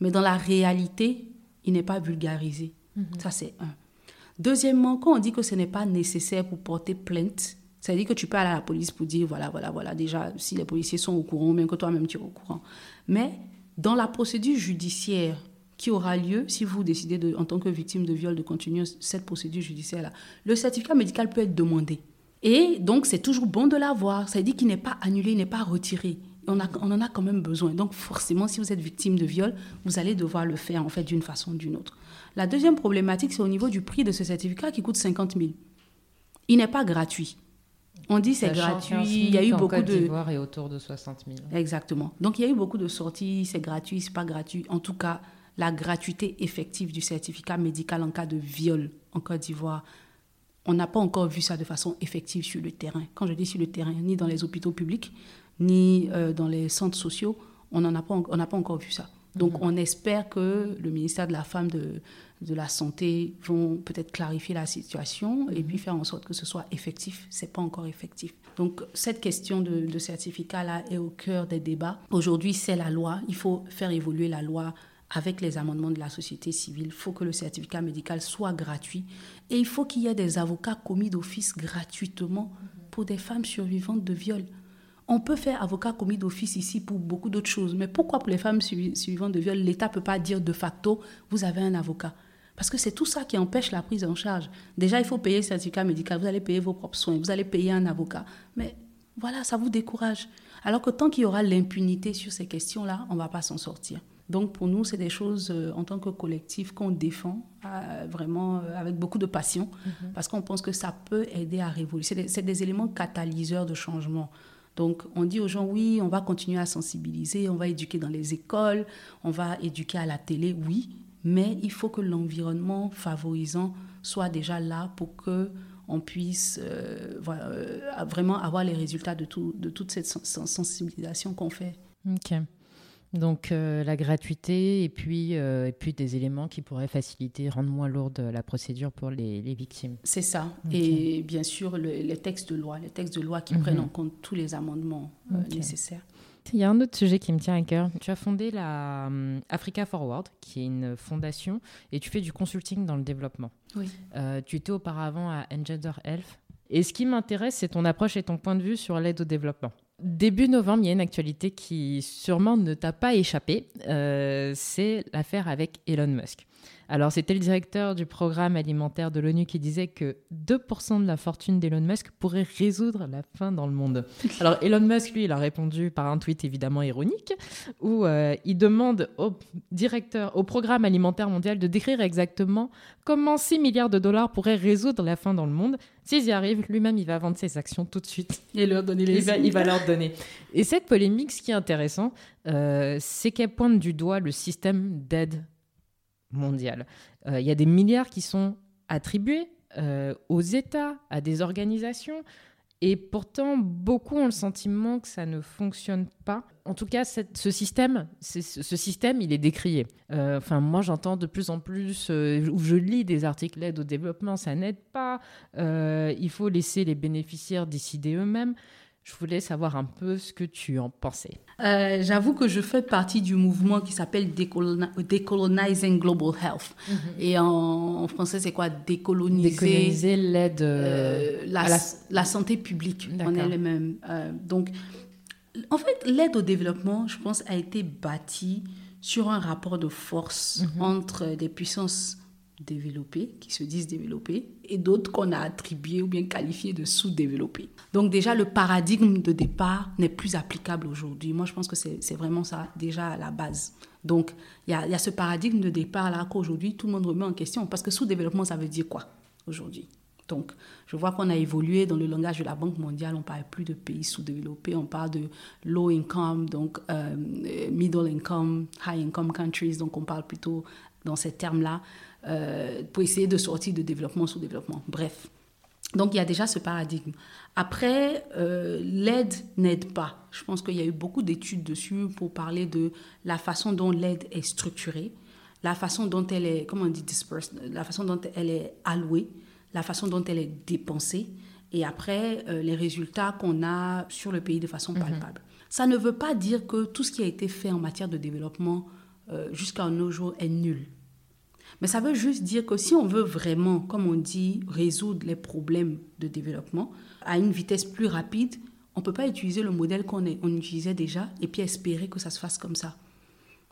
mais dans la réalité, il n'est pas vulgarisé. Mhm. Ça, c'est un. Deuxièmement, quand on dit que ce n'est pas nécessaire pour porter plainte, ça veut dire que tu peux aller à la police pour dire, voilà, voilà, voilà, déjà, si les policiers sont au courant, même que toi-même tu es au courant. Mais dans la procédure judiciaire qui aura lieu si vous décidez, de, en tant que victime de viol, de continuer cette procédure judiciaire-là. Le certificat médical peut être demandé. Et donc, c'est toujours bon de l'avoir. Ça veut dire qu'il n'est pas annulé, il n'est pas retiré. On, a, on, en a quand même besoin. Donc, forcément, si vous êtes victime de viol, vous allez devoir le faire, en fait, d'une façon ou d'une autre. La deuxième problématique, c'est au niveau du prix de ce certificat qui coûte 50 000. Il n'est pas gratuit. On dit c'est gratuit. Il y a eu beaucoup Côte de. est autour de 60 000. Exactement. Donc il y a eu beaucoup de sorties. C'est gratuit, c'est pas gratuit. En tout cas, la gratuité effective du certificat médical en cas de viol en Côte d'Ivoire. On n'a pas encore vu ça de façon effective sur le terrain. Quand je dis sur le terrain, ni dans les hôpitaux publics, ni euh, dans les centres sociaux, on n'a pas, pas encore vu ça. Donc mhm. on espère que le ministère de la Femme, de, de la Santé vont peut-être clarifier la situation et mhm. puis faire en sorte que ce soit effectif. Ce n'est pas encore effectif. Donc cette question de, de certificat-là est au cœur des débats. Aujourd'hui, c'est la loi. Il faut faire évoluer la loi avec les amendements de la société civile, il faut que le certificat médical soit gratuit et il faut qu'il y ait des avocats commis d'office gratuitement pour des femmes survivantes de viol. On peut faire avocat commis d'office ici pour beaucoup d'autres choses, mais pourquoi pour les femmes survivantes de viol, l'État ne peut pas dire de facto, vous avez un avocat? Parce que c'est tout ça qui empêche la prise en charge. Déjà, il faut payer le certificat médical, vous allez payer vos propres soins, vous allez payer un avocat. Mais voilà, ça vous décourage. Alors que tant qu'il y aura l'impunité sur ces questions-là, on ne va pas s'en sortir. Donc pour nous, c'est des choses euh, en tant que collectif qu'on défend euh, vraiment euh, avec beaucoup de passion mhm. parce qu'on pense que ça peut aider à révoluer. C'est des, éléments catalyseurs de changement. Donc on dit aux gens, oui, on va continuer à sensibiliser, on va éduquer dans les écoles, on va éduquer à la télé, oui, mais il faut que l'environnement favorisant soit déjà là pour que on puisse vraiment avoir les résultats de, tout, de toute cette sensibilisation qu'on fait. Ok. Donc euh, la gratuité et puis, euh, et puis des éléments qui pourraient faciliter, rendre moins lourde la procédure pour les, victimes. C'est ça. Et bien sûr, les textes de loi, les textes de loi qui prennent mhm. en compte tous les amendements euh, nécessaires. Il y a un autre sujet qui me tient à cœur. Tu as fondé la Africa Forward, qui est une fondation, et tu fais du consulting dans le développement. Oui. Tu étais auparavant à Engender Health. Et ce qui m'intéresse, c'est ton approche et ton point de vue sur l'aide au développement. Début novembre, il y a une actualité qui sûrement ne t'a pas échappé. Euh, c'est l'affaire avec Elon Musk. Alors, c'était le directeur du programme alimentaire de l'ONU qui disait que 2% de la fortune d'Elon Musk pourrait résoudre la faim dans le monde. Alors, Elon Musk, lui, il a répondu par un tweet évidemment ironique où euh, il demande au directeur, au programme alimentaire mondial de décrire exactement comment 6 milliards de dollars pourraient résoudre la faim dans le monde. S'ils y arrivent, lui-même, il va vendre ses actions tout de suite. Et leur donner les il va, il va leur donner. Et cette polémique, ce qui est intéressant, euh, c'est qu'elle pointe du doigt le système d'aide mondiale. Euh, il y a des milliards qui sont attribués euh, aux États, à des organisations, et pourtant, beaucoup ont le sentiment que ça ne fonctionne pas. En tout cas, ce système, ce système, il est décrié. Euh, enfin, moi, j'entends de plus en plus, ou je lis des articles d'aide au développement, ça n'aide pas. il faut laisser les bénéficiaires décider eux-mêmes. Je voulais savoir un peu ce que tu en pensais. Euh, j'avoue que je fais partie du mouvement qui s'appelle Decolonizing Global Health. Mhm. Et en, français, c'est quoi? Décoloniser, Décoloniser l'aide euh, euh, la, la... santé publique en elle-même. donc, en fait, l'aide au développement, je pense, a été bâtie sur un rapport de force mhm. entre des puissances développés, qui se disent développés, et d'autres qu'on a attribués ou bien qualifiés de sous-développés. Donc déjà, le paradigme de départ n'est plus applicable aujourd'hui. Moi, je pense que c'est vraiment ça, déjà à la base. Donc, il y a, ce paradigme de départ-là qu'aujourd'hui, tout le monde remet en question. Parce que sous-développement, ça veut dire quoi aujourd'hui? Donc, je vois qu'on a évolué dans le langage de la Banque mondiale. On ne parle plus de pays sous-développés, on parle de low income, donc euh, middle income, high income countries. Donc, on parle plutôt dans ces termes-là. Euh, pour essayer de sortir de développement sous développement. Bref. Donc il y a déjà ce paradigme. Après, euh, l'aide n'aide pas. Je pense qu'il y a eu beaucoup d'études dessus pour parler de la façon dont l'aide est structurée, la façon dont elle est, comment on dit, dispersed, la façon dont elle est allouée, la façon dont elle est dépensée, et après euh, les résultats qu'on a sur le pays de façon mhm. palpable. Ça ne veut pas dire que tout ce qui a été fait en matière de développement jusqu'à nos jours est nul. Mais ça veut juste dire que si on veut vraiment, comme on dit, résoudre les problèmes de développement à une vitesse plus rapide, on ne peut pas utiliser le modèle qu'on on utilisait déjà et puis espérer que ça se fasse comme ça.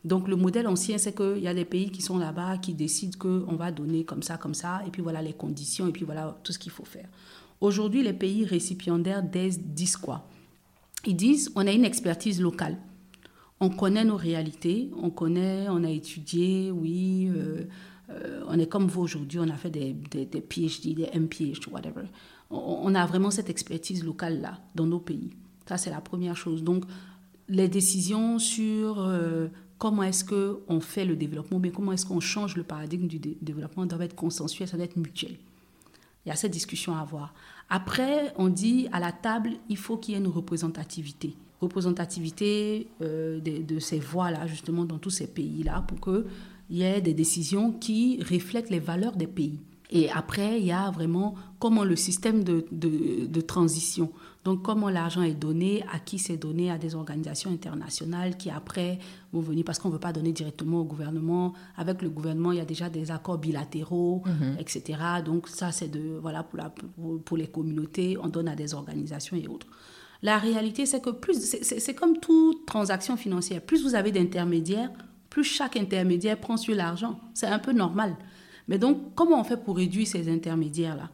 Donc le modèle ancien, c'est qu'il y a des pays qui sont là-bas, qui décident qu'on va donner comme ça, comme ça, et puis voilà les conditions, et puis voilà tout ce qu'il faut faire. Aujourd'hui, les pays récipiendaires disent quoi? Ils disent, on a une expertise locale. On connaît nos réalités, on connaît, on a étudié, oui, euh, euh, on est comme vous aujourd'hui, on a fait des, PhD, des MPhD, whatever. On, a vraiment cette expertise locale-là dans nos pays. Ça, c'est la première chose. Donc, les décisions sur euh, comment est-ce qu'on fait le développement, mais comment est-ce qu'on change le paradigme du développement doivent être consensuelles, ça doit être mutuel. Il y a cette discussion à avoir. Après, on dit à la table, il faut qu'il y ait une représentativité. Représentativité euh, de, de, ces voix-là, justement, dans tous ces pays-là, pour que il y a des décisions qui reflètent les valeurs des pays. Et après, il y a vraiment comment le système de, de, transition, donc comment l'argent est donné, à qui c'est donné, à des organisations internationales qui après vont venir, parce qu'on ne veut pas donner directement au gouvernement. Avec le gouvernement, il y a déjà des accords bilatéraux, mhm. etc. Donc ça, c'est de, voilà, pour, la, pour, les communautés, on donne à des organisations et autres. La réalité, c'est que plus, c'est comme toute transaction financière, plus vous avez d'intermédiaires, plus chaque intermédiaire prend sur l'argent. C'est un peu normal. Mais donc, comment on fait pour réduire ces intermédiaires-là?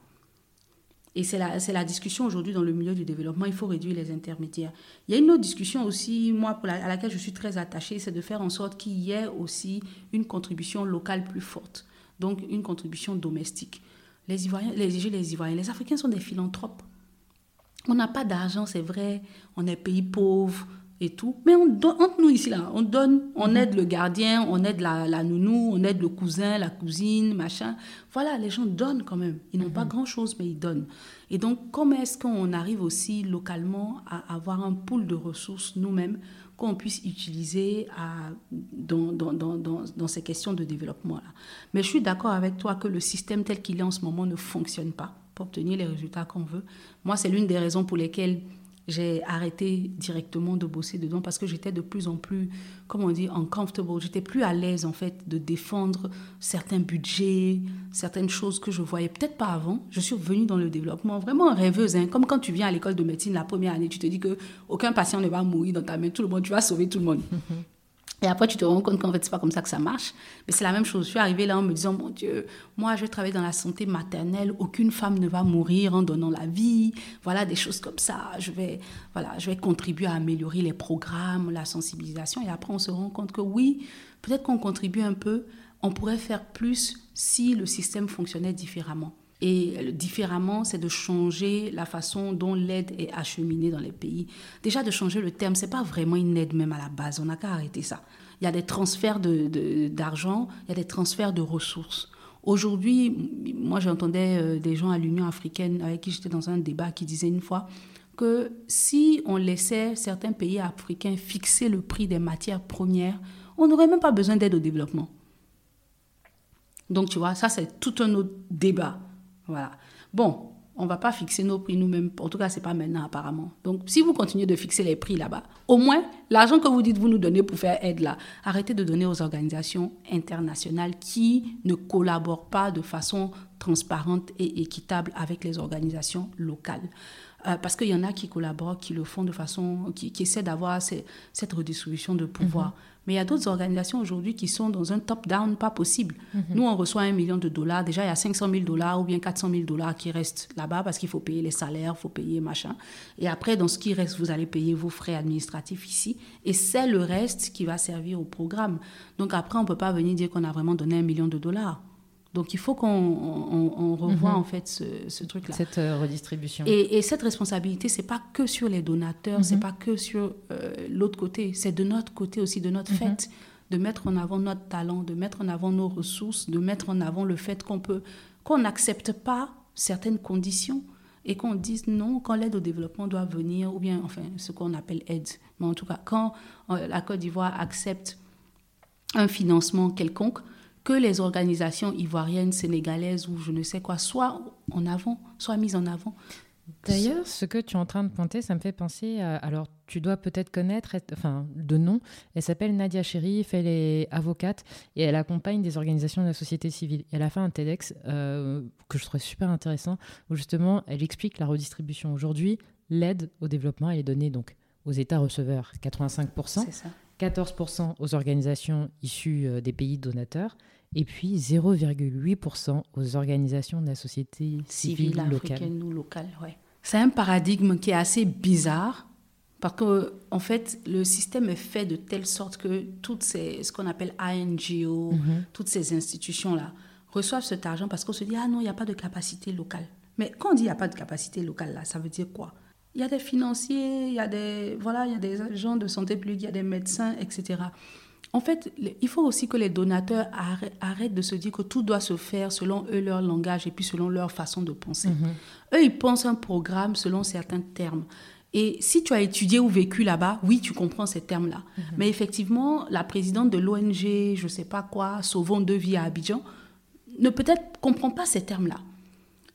Et c'est la, la, discussion aujourd'hui dans le milieu du développement, il faut réduire les intermédiaires. Il y a une autre discussion aussi, moi, à laquelle je suis très attachée, c'est de faire en sorte qu'il y ait aussi une contribution locale plus forte, donc une contribution domestique. Les Ivoiriens, les, les Ivoiriens, les Africains sont des philanthropes. On n'a pas d'argent, c'est vrai, on est pays pauvre, et tout. Mais on entre nous ici, là, on donne, on aide le gardien, on aide la, la, nounou, on aide le cousin, la cousine, machin. Voilà, les gens donnent quand même. Ils n'ont pas mhm. grand-chose, mais ils donnent. Et donc, comment est-ce qu'on arrive aussi localement à avoir un pool de ressources nous-mêmes qu'on puisse utiliser à, dans, dans, dans, dans, ces questions de développement-là? Mais je suis d'accord avec toi que le système tel qu'il est en ce moment ne fonctionne pas pour obtenir les résultats qu'on veut. Moi, c'est l'une des raisons pour lesquelles j'ai arrêté directement de bosser dedans parce que j'étais de plus en plus, comment on dit, uncomfortable. J'étais plus à l'aise en fait de défendre certains budgets, certaines choses que je voyais peut-être pas avant. Je suis revenue dans le développement vraiment rêveuse, hein. comme quand tu viens à l'école de médecine la première année, tu te dis que aucun patient ne va mourir dans ta main, tout le monde, tu vas sauver tout le monde. Et après, tu te rends compte qu'en fait, c'est pas comme ça que ça marche. Mais c'est la même chose. Je suis arrivée là en me disant, mon Dieu, moi, je travaille dans la santé maternelle. Aucune femme ne va mourir en donnant la vie. Voilà, des choses comme ça. Je vais, voilà, je vais contribuer à améliorer les programmes, la sensibilisation. Et après, on se rend compte que oui, peut-être qu'on contribue un peu. On pourrait faire plus si le système fonctionnait différemment. Et différemment, c'est de changer la façon dont l'aide est acheminée dans les pays. Déjà, de changer le terme, c'est pas vraiment une aide même à la base. On n'a qu'à arrêter ça. Il y a des transferts d'argent, de, il y a des transferts de ressources. Aujourd'hui, moi j'entendais euh, des gens à l'Union africaine avec qui j'étais dans un débat qui disaient une fois que si on laissait certains pays africains fixer le prix des matières premières, on n'aurait même pas besoin d'aide au développement. Donc tu vois, ça c'est tout un autre débat. Voilà. Bon, on ne va pas fixer nos prix nous-mêmes. En tout cas, ce n'est pas maintenant apparemment. Donc, si vous continuez de fixer les prix là-bas, au moins, l'argent que vous dites vous nous donnez pour faire aide là, arrêtez de donner aux organisations internationales qui ne collaborent pas de façon transparente et équitable avec les organisations locales. Euh, parce qu'il y en a qui collaborent, qui le font de façon, qui, essaient d'avoir cette redistribution de pouvoir. Mhm. Mais il y a d'autres organisations aujourd'hui qui sont dans un top-down pas possible. Mhm. Nous, on reçoit un million de dollars. Déjà, il y a 500 000 dollars ou bien 400 000 dollars qui restent là-bas parce qu'il faut payer les salaires, il faut payer machin. Et après, dans ce qui reste, vous allez payer vos frais administratifs ici. Et c'est le reste qui va servir au programme. Donc après, on ne peut pas venir dire qu'on a vraiment donné un million de dollars. Donc il faut qu'on revoie mhm. en fait ce, truc-là. Cette euh, redistribution. Et, cette responsabilité, c'est pas que sur les donateurs, c'est mhm. pas que sur euh, l'autre côté, c'est de notre côté aussi, de notre mhm. fait, de mettre en avant notre talent, de mettre en avant nos ressources, de mettre en avant le fait qu'on peut, qu'on n'accepte pas certaines conditions et qu'on dise non quand l'aide au développement doit venir, ou bien enfin ce qu'on appelle aide. Mais en tout cas, quand euh, la Côte d'Ivoire accepte un financement quelconque, que les organisations ivoiriennes, sénégalaises ou je ne sais quoi soient en avant, soient mises en avant. D'ailleurs, ce que tu es en train de pointer, ça me fait penser à. Alors, tu dois peut-être connaître, enfin, de nom. Elle s'appelle Nadia Sherif, elle est avocate et elle accompagne des organisations de la société civile. Elle a fait un TEDx euh, que je trouve super intéressant, où justement, elle explique la redistribution. Aujourd'hui, l'aide au développement, elle est donnée donc aux États receveurs, 85%. 14% aux organisations issues euh, des pays donateurs et puis 0,8% aux organisations de la société civile, civile africaine ou locale. Ouais. C'est un paradigme qui est assez bizarre parce que en fait le système est fait de telle sorte que toutes ces ce qu'on appelle INGO, mhm. toutes ces institutions là reçoivent cet argent parce qu'on se dit ah non il n'y a pas de capacité locale. Mais quand on dit il n'y a pas de capacité locale là, ça veut dire quoi? Il y a des financiers, il y a des voilà, il y a des agents de santé publique, il y a des médecins, etc. En fait, il faut aussi que les donateurs arrêtent de se dire que tout doit se faire selon eux, leur langage et puis selon leur façon de penser. Mm-hmm. Eux, ils pensent un programme selon certains termes. Et si tu as étudié ou vécu là-bas, oui, tu comprends ces termes-là. Mm-hmm. Mais effectivement, la présidente de l'ONG, je ne sais pas quoi, Sauvons deux vies à Abidjan, ne peut-être comprend pas ces termes-là.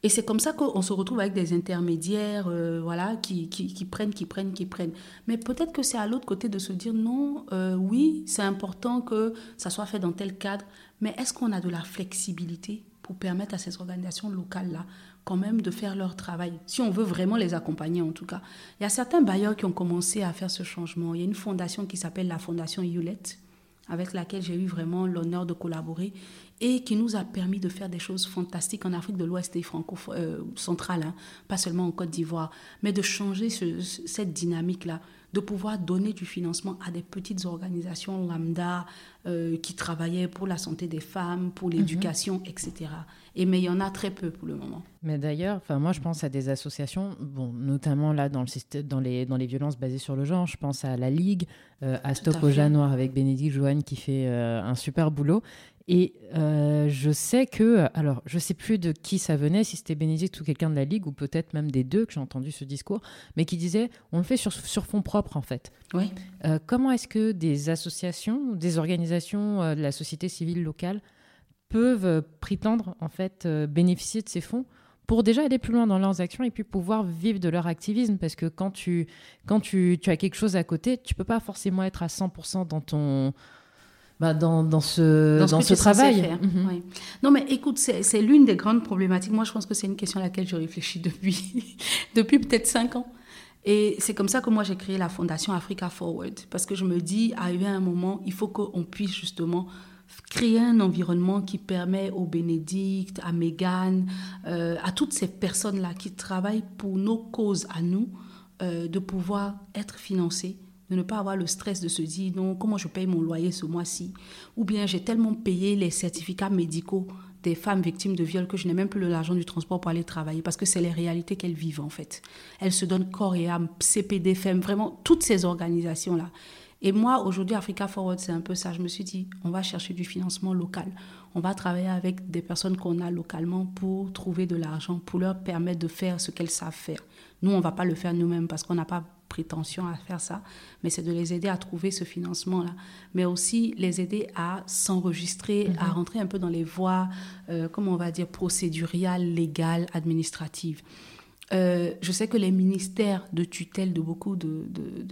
Et c'est comme ça qu'on se retrouve avec des intermédiaires euh, voilà, qui, qui, prennent, qui prennent, qui prennent. Mais peut-être que c'est à l'autre côté de se dire non, euh, oui, c'est important que ça soit fait dans tel cadre, mais est-ce qu'on a de la flexibilité pour permettre à ces organisations locales-là quand même de faire leur travail, si on veut vraiment les accompagner en tout cas? Il y a certains bailleurs qui ont commencé à faire ce changement. Il y a une fondation qui s'appelle la Fondation Hewlett, avec laquelle j'ai eu vraiment l'honneur de collaborer et qui nous a permis de faire des choses fantastiques en Afrique de l'Ouest et franco euh, centrale, hein. pas seulement en Côte d'Ivoire, mais de changer cette dynamique-là, de pouvoir donner du financement à des petites organisations lambda euh, qui travaillaient pour la santé des femmes, pour mhm. l'éducation, etc. Et mais il y en a très peu pour le moment. Mais d'ailleurs, enfin moi je pense à des associations, bon notamment là dans le système, dans les dans les violences basées sur le genre, je pense à la Ligue, euh, à Stop au Jas Noir avec Bénédicte Joanne qui fait un super boulot et euh, je sais que, alors je sais plus de qui ça venait, si c'était Bénédicte ou quelqu'un de la Ligue, ou peut-être même des deux que j'ai entendu ce discours, mais qui disait on le fait sur, sur fond propre en fait. Oui. Euh, comment est-ce que des associations, des organisations euh, de la société civile locale peuvent prétendre en fait bénéficier de ces fonds pour déjà aller plus loin dans leurs actions et puis pouvoir vivre de leur activisme. Parce que quand tu, quand tu, tu as quelque chose à côté, tu peux pas forcément être à 100% dans ton... Bah dans, dans, ce, dans ce, travail. Mhm. Non, mais écoute, c'est l'une des grandes problématiques. Moi, je pense que c'est une question à laquelle je réfléchis depuis, depuis peut-être cinq ans. Et c'est comme ça que moi, j'ai créé la fondation Africa Forward. Parce que je me dis, arrivé à un moment, il faut qu'on puisse justement créer un environnement qui permet aux Bénédicte, à Mégane, euh, à toutes ces personnes-là qui travaillent pour nos causes à nous, euh, de pouvoir être financées, de ne pas avoir le stress de se dire non, comment je paye mon loyer ce mois-ci? Ou bien j'ai tellement payé les certificats médicaux des femmes victimes de viol que je n'ai même plus l'argent du transport pour aller travailler parce que c'est les réalités qu'elles vivent en fait. Elles se donnent corps et âme, CPD, FEM, vraiment toutes ces organisations-là. Et moi, aujourd'hui, Africa Forward, c'est un peu ça. Je me suis dit, on va chercher du financement local. On va travailler avec des personnes qu'on a localement pour trouver de l'argent, pour leur permettre de faire ce qu'elles savent faire. Nous, on ne va pas le faire nous-mêmes parce qu'on n'a pas prétention à faire ça, mais c'est de les aider à trouver ce financement-là, mais aussi les aider à s'enregistrer, à mhm. rentrer un peu dans les voies, euh, comment on va dire, procéduriales, légales, administratives. Euh, je sais que les ministères de tutelle de beaucoup de,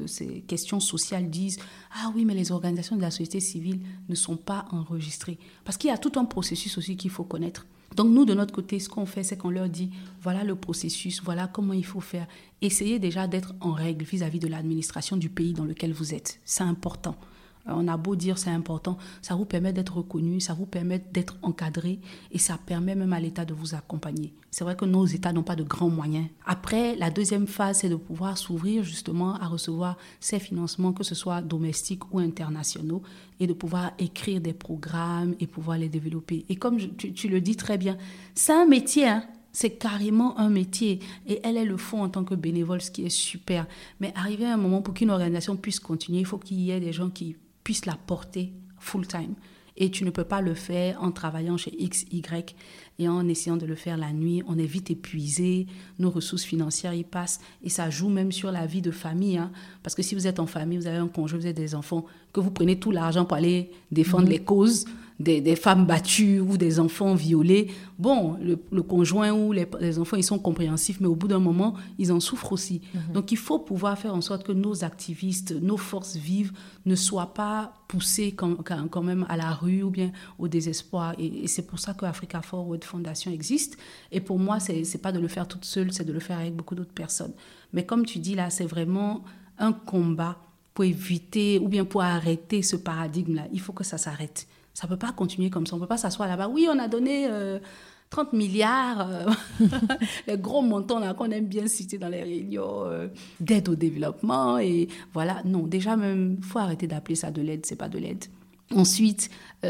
ces questions sociales disent Ah oui, mais les organisations de la société civile ne sont pas enregistrées. Parce qu'il y a tout un processus aussi qu'il faut connaître. Donc nous, de notre côté, ce qu'on fait, c'est qu'on leur dit Voilà le processus, voilà comment il faut faire. Essayez déjà d'être en règle vis à -vis de l'administration du pays dans lequel vous êtes. C'est important. On a beau dire c'est important, ça vous permet d'être reconnu, ça vous permet d'être encadré et ça permet même à l'État de vous accompagner. C'est vrai que nos États n'ont pas de grands moyens. Après, la deuxième phase, c'est de pouvoir s'ouvrir justement à recevoir ces financements, que ce soit domestiques ou internationaux, et de pouvoir écrire des programmes et pouvoir les développer. Et comme tu, le dis très bien, c'est un métier. Hein. c'est carrément un métier et elle, est le fond en tant que bénévole, ce qui est super. Mais arriver à un moment pour qu'une organisation puisse continuer, il faut qu'il y ait des gens qui puisse la porter full-time. Et tu ne peux pas le faire en travaillant chez X, Y et en essayant de le faire la nuit. On est vite épuisé, nos ressources financières y passent et ça joue même sur la vie de famille. Hein. Parce que si vous êtes en famille, vous avez un conjoint, vous avez des enfants, que vous prenez tout l'argent pour aller défendre mhm. les causes, des, femmes battues ou des enfants violés, bon, le, conjoint ou les, enfants, ils sont compréhensifs, mais au bout d'un moment, ils en souffrent aussi. Mhm. Donc, il faut pouvoir faire en sorte que nos activistes, nos forces vives ne soient pas poussées quand, quand même à la rue ou bien au désespoir. Et, c'est pour ça que Africa Forward Foundation existe. Et pour moi, c'est n'est pas de le faire toute seule, c'est de le faire avec beaucoup d'autres personnes. Mais comme tu dis là, c'est vraiment un combat pour éviter ou bien pour arrêter ce paradigme-là. Il faut que ça s'arrête. Ça ne peut pas continuer comme ça. On ne peut pas s'asseoir là-bas. Oui, on a donné 30 euh, milliards, euh, les gros montants là qu'on aime bien citer dans les réunions euh, d'aide au développement. Et voilà, non, déjà même, faut arrêter d'appeler ça de l'aide, c'est pas de l'aide. Ensuite,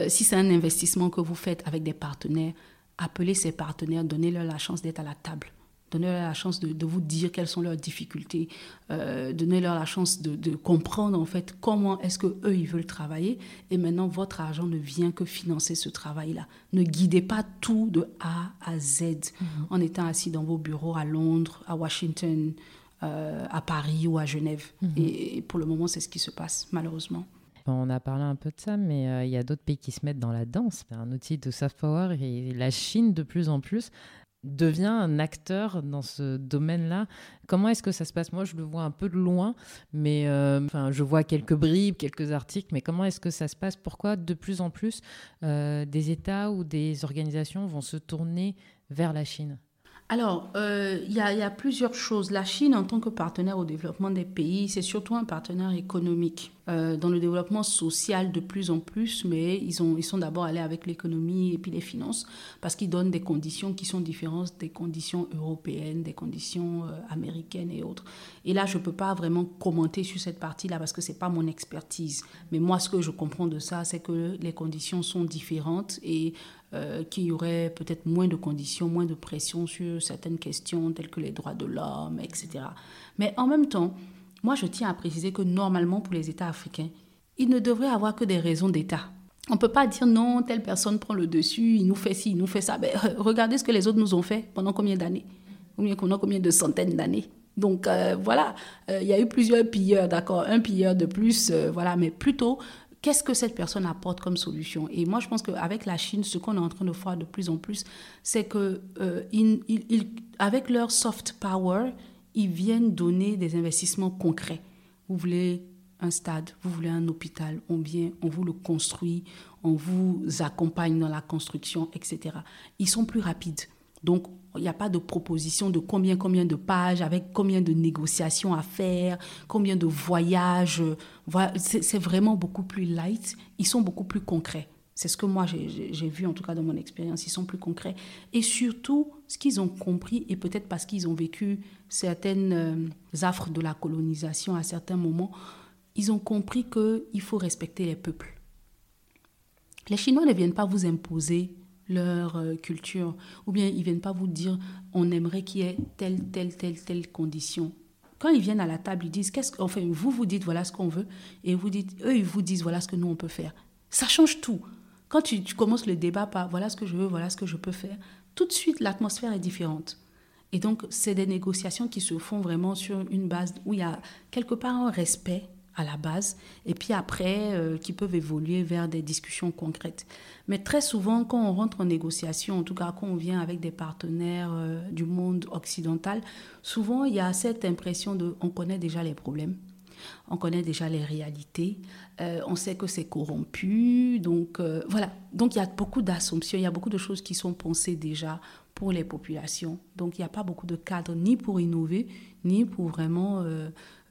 si c'est un investissement que vous faites avec des partenaires, appelez ces partenaires, donnez-leur la chance d'être à la table. Donnez-leur la chance de, vous dire quelles sont leurs difficultés. Euh, donnez-leur la chance de, comprendre en fait comment est-ce que eux ils veulent travailler. Et maintenant, votre argent ne vient que financer ce travail-là. Ne guidez pas tout de A à Z mhm. en étant assis dans vos bureaux à Londres, à Washington, euh, à Paris ou à Genève. Mhm. et, pour le moment, c'est ce qui se passe malheureusement. On a parlé un peu de ça, mais euh, il y a d'autres pays qui se mettent dans la danse. C'est un outil de soft power et la Chine de plus en plus devient un acteur dans ce domaine-là. Comment est-ce que ça se passe? Moi, je le vois un peu de loin, mais euh, enfin, je vois quelques bribes, quelques articles, mais comment est-ce que ça se passe? Pourquoi de plus en plus euh, des États ou des organisations vont se tourner vers la Chine? Alors, euh, il y, a plusieurs choses. La Chine, en tant que partenaire au développement des pays, c'est surtout un partenaire économique. Euh, dans le développement social de plus en plus, mais ils, ont, ils sont d'abord allés avec l'économie et puis les finances, parce qu'ils donnent des conditions qui sont différentes des conditions européennes, des conditions euh, américaines et autres. Et là, je ne peux pas vraiment commenter sur cette partie-là, parce que ce n'est pas mon expertise. Mais moi, ce que je comprends de ça, c'est que les conditions sont différentes et euh, qu'il y aurait peut-être moins de conditions, moins de pression sur certaines questions telles que les droits de l'homme, etc. Mais en même temps, moi, je tiens à préciser que normalement, pour les États africains, il ne devrait avoir que des raisons d'État. On ne peut pas dire non, telle personne prend le dessus, il nous fait ci, il nous fait ça. Ben, regardez ce que les autres nous ont fait pendant combien d'années? Pendant combien de centaines d'années? Donc euh, voilà, euh, il y a eu plusieurs pilleurs, d'accord, un pilleur de plus, euh, voilà, mais plutôt qu'est-ce que cette personne apporte comme solution? Et moi, je pense qu'avec la Chine, ce qu'on est en train de voir de plus en plus, c'est que euh, avec leur soft power, ils viennent donner des investissements concrets. Vous voulez un stade, vous voulez un hôpital, on vient, on vous le construit, on vous accompagne dans la construction, etc. Ils sont plus rapides. Donc, il n'y a pas de proposition de combien, combien de pages, avec combien de négociations à faire, combien de voyages. C'est vraiment beaucoup plus light. Ils sont beaucoup plus concrets. C'est ce que moi j'ai vu en tout cas dans mon expérience. Ils sont plus concrets. Et surtout, ce qu'ils ont compris, et peut-être parce qu'ils ont vécu certaines euh, affres de la colonisation à certains moments, ils ont compris qu'il faut respecter les peuples. Les Chinois ne viennent pas vous imposer leur euh, culture, ou bien ils ne viennent pas vous dire on aimerait qu'il y ait telle, telle, telle, telle condition. Quand ils viennent à la table, ils disent qu'est-ce enfin vous vous dites voilà ce qu'on veut et vous dites eux ils vous disent voilà ce que nous on peut faire. Ça change tout. Quand tu, commences le débat par voilà ce que je veux, voilà ce que je peux faire, tout de suite l'atmosphère est différente. Et donc c'est des négociations qui se font vraiment sur une base où il y a quelque part un respect à la base, et puis après, euh, qui peuvent évoluer vers des discussions concrètes. Mais très souvent, quand on rentre en négociation, en tout cas quand on vient avec des partenaires euh, du monde occidental, souvent il y a cette impression de on connaît déjà les problèmes, on connaît déjà les réalités, euh, on sait que c'est corrompu, donc voilà. Donc il y a beaucoup d'assumptions, il y a beaucoup de choses qui sont pensées déjà pour les populations. Donc il n'y a pas beaucoup de cadres ni pour innover, ni pour vraiment